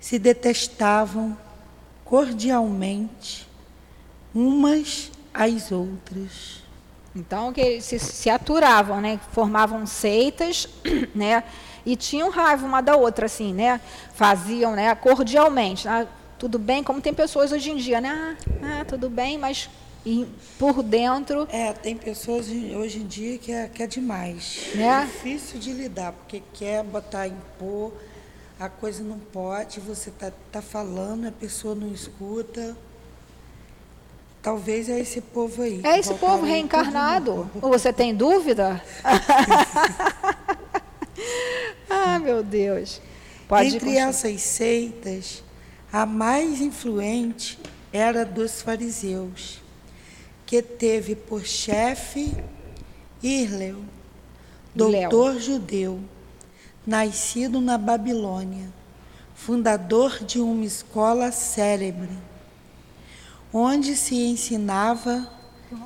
se detestavam cordialmente umas às outras. Então, que se, se aturavam, né? Formavam seitas, (clears throat) né? E tinham raiva uma da outra, assim, né? Faziam, né? Cordialmente. Ah, tudo bem? Como tem pessoas hoje em dia, né? Ah, ah tudo bem, mas e por dentro. É, tem pessoas hoje em dia que é, que é demais. Né? É difícil de lidar, porque quer botar, impor a coisa não pode, você tá, tá falando, a pessoa não escuta. Talvez é esse povo aí. É esse povo reencarnado. Ou você tem dúvida? (laughs) ah, meu Deus. Pode Entre essas seitas, a mais influente era dos fariseus, que teve por chefe Irleu, doutor judeu nascido na Babilônia, fundador de uma escola célebre, onde se ensinava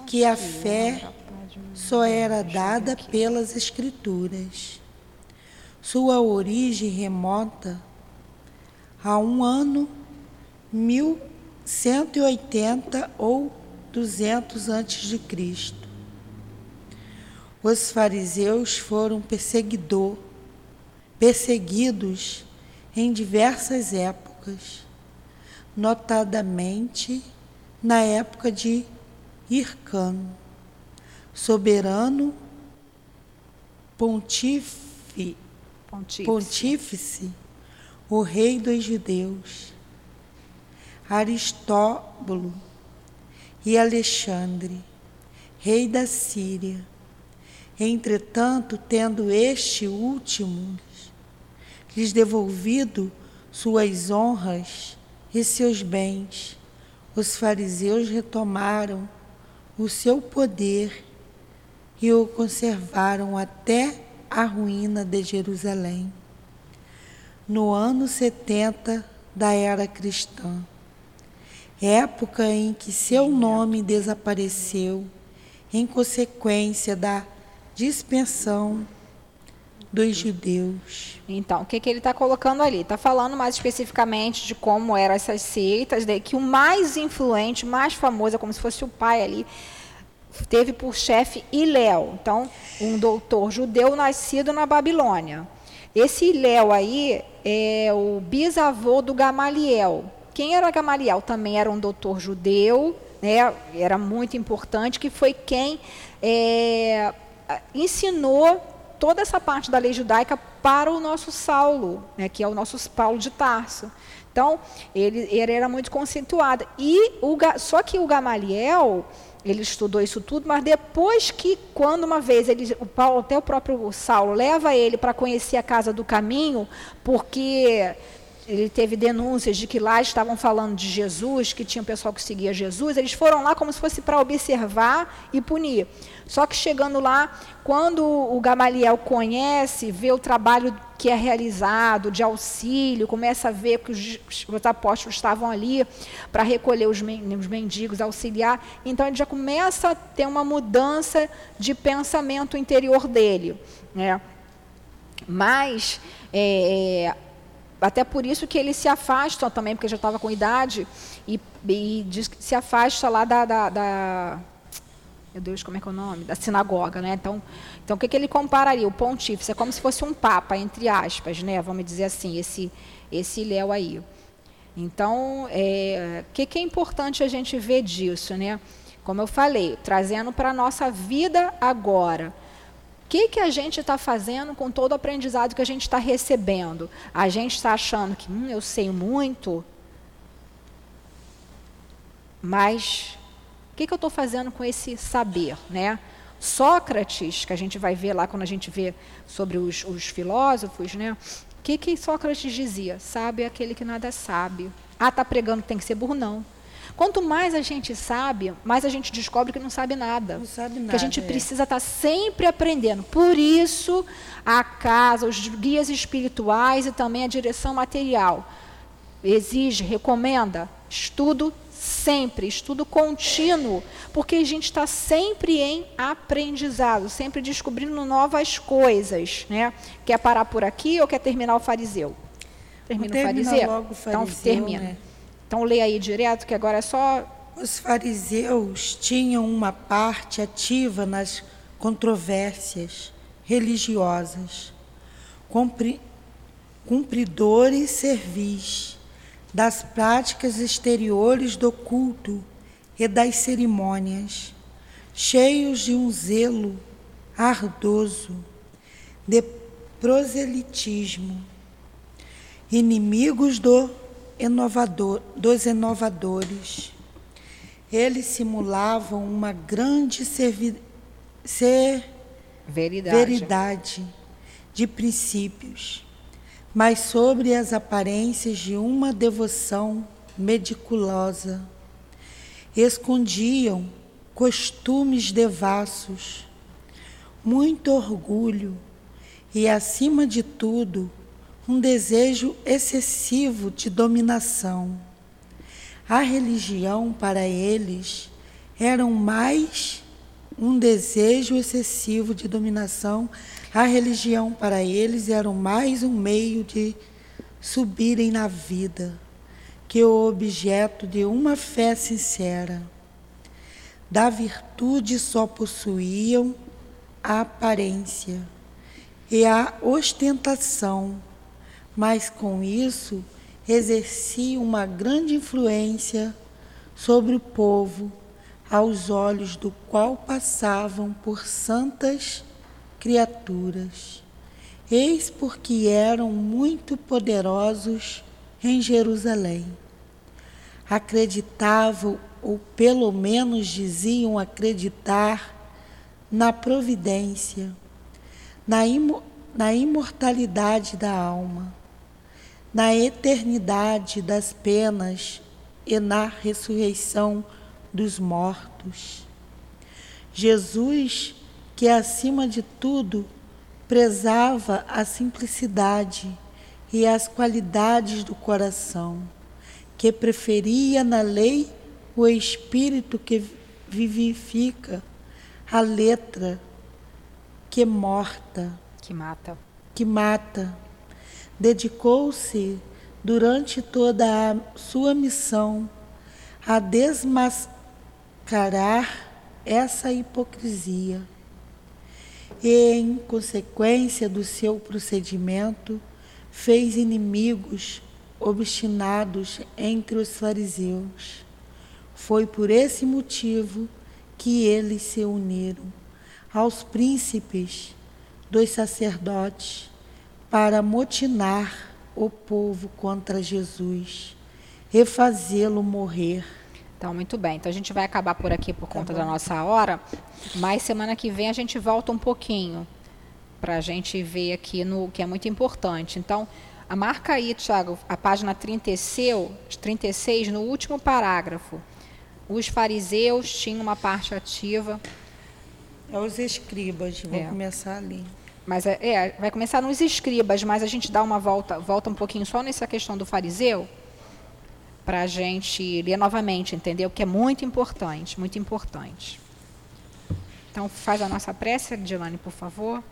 que a fé só era dada pelas Escrituras. Sua origem remota a um ano 1180 ou 200 antes de Cristo. Os fariseus foram perseguidor perseguidos em diversas épocas, notadamente na época de Hircano, soberano pontífice, pontífice, pontífice o rei dos judeus, Aristóbulo e Alexandre, rei da Síria. Entretanto, tendo este último lhes devolvido suas honras e seus bens, os fariseus retomaram o seu poder e o conservaram até a ruína de Jerusalém. No ano 70 da era cristã, época em que seu nome desapareceu em consequência da dispensão dos judeus. Então, o que, que ele está colocando ali? Está falando mais especificamente de como eram essas seitas, de que o mais influente, mais famoso, é como se fosse o pai ali, teve por chefe Iléu. Então, um doutor judeu nascido na Babilônia. Esse Iléu aí é o bisavô do Gamaliel. Quem era Gamaliel? Também era um doutor judeu, né? era muito importante, que foi quem é, ensinou toda essa parte da lei judaica para o nosso Saulo, né, que é o nosso Paulo de Tarso. Então, ele, ele era muito conceituado. E o, só que o Gamaliel, ele estudou isso tudo, mas depois que, quando uma vez ele, o Paulo, até o próprio Saulo, leva ele para conhecer a casa do caminho, porque ele teve denúncias de que lá estavam falando de Jesus, que tinha um pessoal que seguia Jesus, eles foram lá como se fosse para observar e punir. Só que chegando lá, quando o Gamaliel conhece, vê o trabalho que é realizado de auxílio, começa a ver que os, os apóstolos estavam ali para recolher os, os mendigos, auxiliar, então ele já começa a ter uma mudança de pensamento interior dele. Né? Mas é, até por isso que ele se afasta também, porque já estava com idade, e, e diz, se afasta lá da, da, da, Meu Deus, como é que é o nome? Da sinagoga, né? Então, então o que, que ele compararia? O pontífice é como se fosse um papa, entre aspas, né? Vamos dizer assim, esse, esse Léo aí. Então, é, o que, que é importante a gente ver disso, né? Como eu falei, trazendo para a nossa vida agora que, que a gente está fazendo com todo o aprendizado que a gente está recebendo? A gente está achando que hum, eu sei muito, mas o que, que eu estou fazendo com esse saber? Né? Sócrates, que a gente vai ver lá quando a gente vê sobre os, os filósofos, né? o que, que Sócrates dizia? Sabe aquele que nada sabe. Ah, está pregando que tem que ser burro? Não. Quanto mais a gente sabe, mais a gente descobre que não sabe nada. Não sabe nada. Que a gente é. precisa estar tá sempre aprendendo. Por isso, a casa, os guias espirituais e também a direção material exige, recomenda estudo sempre, estudo contínuo, porque a gente está sempre em aprendizado, sempre descobrindo novas coisas, né? Quer parar por aqui ou quer terminar o fariseu? Termina o fariseu? Logo o fariseu? Então termina. Né? Então leia aí direto, que agora é só. Os fariseus tinham uma parte ativa nas controvérsias religiosas, cumpri, cumpridores servis das práticas exteriores do culto e das cerimônias, cheios de um zelo ardoso de proselitismo, inimigos do inovador, dos inovadores. Eles simulavam uma grande servi, ser, veridade. veridade de princípios, mas sobre as aparências de uma devoção meticulosa. Escondiam costumes devassos, muito orgulho e, acima de tudo, um desejo excessivo de dominação. A religião para eles era mais um desejo excessivo de dominação. A religião para eles era mais um meio de subirem na vida que o objeto de uma fé sincera. Da virtude só possuíam a aparência e a ostentação mas com isso exercia uma grande influência sobre o povo, aos olhos do qual passavam por santas criaturas. Eis porque eram muito poderosos em Jerusalém. Acreditavam, ou pelo menos diziam acreditar, na providência, na, na imortalidade da alma na eternidade das penas e na ressurreição dos mortos. Jesus, que acima de tudo prezava a simplicidade e as qualidades do coração, que preferia na lei o espírito que vivifica, a letra que morta, que mata, que mata dedicou-se durante toda a sua missão a desmascarar essa hipocrisia. E, em consequência do seu procedimento, fez inimigos obstinados entre os fariseus. Foi por esse motivo que eles se uniram aos príncipes dos sacerdotes para motinar o povo contra Jesus e fazê-lo morrer. Então, muito bem. Então, a gente vai acabar por aqui por tá conta tá da nossa hora, mas semana que vem a gente volta um pouquinho para a gente ver aqui no que é muito importante. Então, A marca aí, Tiago, a página 36, 36, no último parágrafo. Os fariseus tinham uma parte ativa. É os escribas, vou é. começar ali. Mas é, é, vai começar nos escribas, mas a gente dá uma volta, volta um pouquinho só nessa questão do fariseu, para a gente ler novamente, entendeu? Que é muito importante, muito importante. Então faz a nossa prece, Dilane, por favor.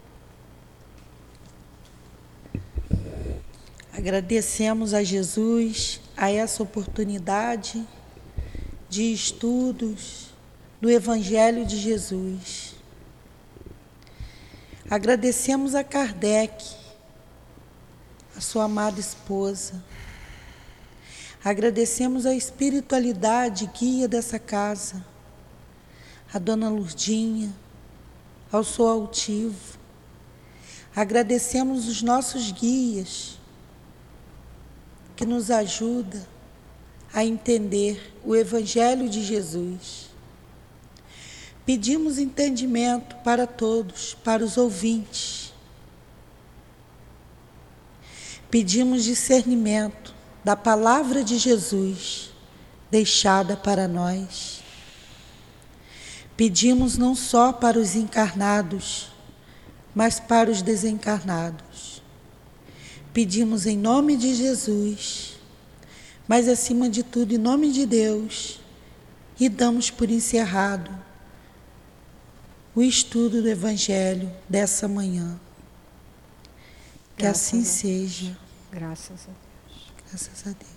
Agradecemos a Jesus a essa oportunidade de estudos do Evangelho de Jesus. Agradecemos a Kardec, a sua amada esposa. Agradecemos a espiritualidade guia dessa casa, a Dona Lurdinha, ao Sou Altivo. Agradecemos os nossos guias, que nos ajuda a entender o Evangelho de Jesus. Pedimos entendimento para todos, para os ouvintes. Pedimos discernimento da palavra de Jesus deixada para nós. Pedimos não só para os encarnados, mas para os desencarnados Pedimos em nome de Jesus, mas acima de tudo em nome de Deus, e damos por encerrado o estudo do Evangelho dessa manhã. Que Graças assim seja. Graças a Deus. Graças a Deus.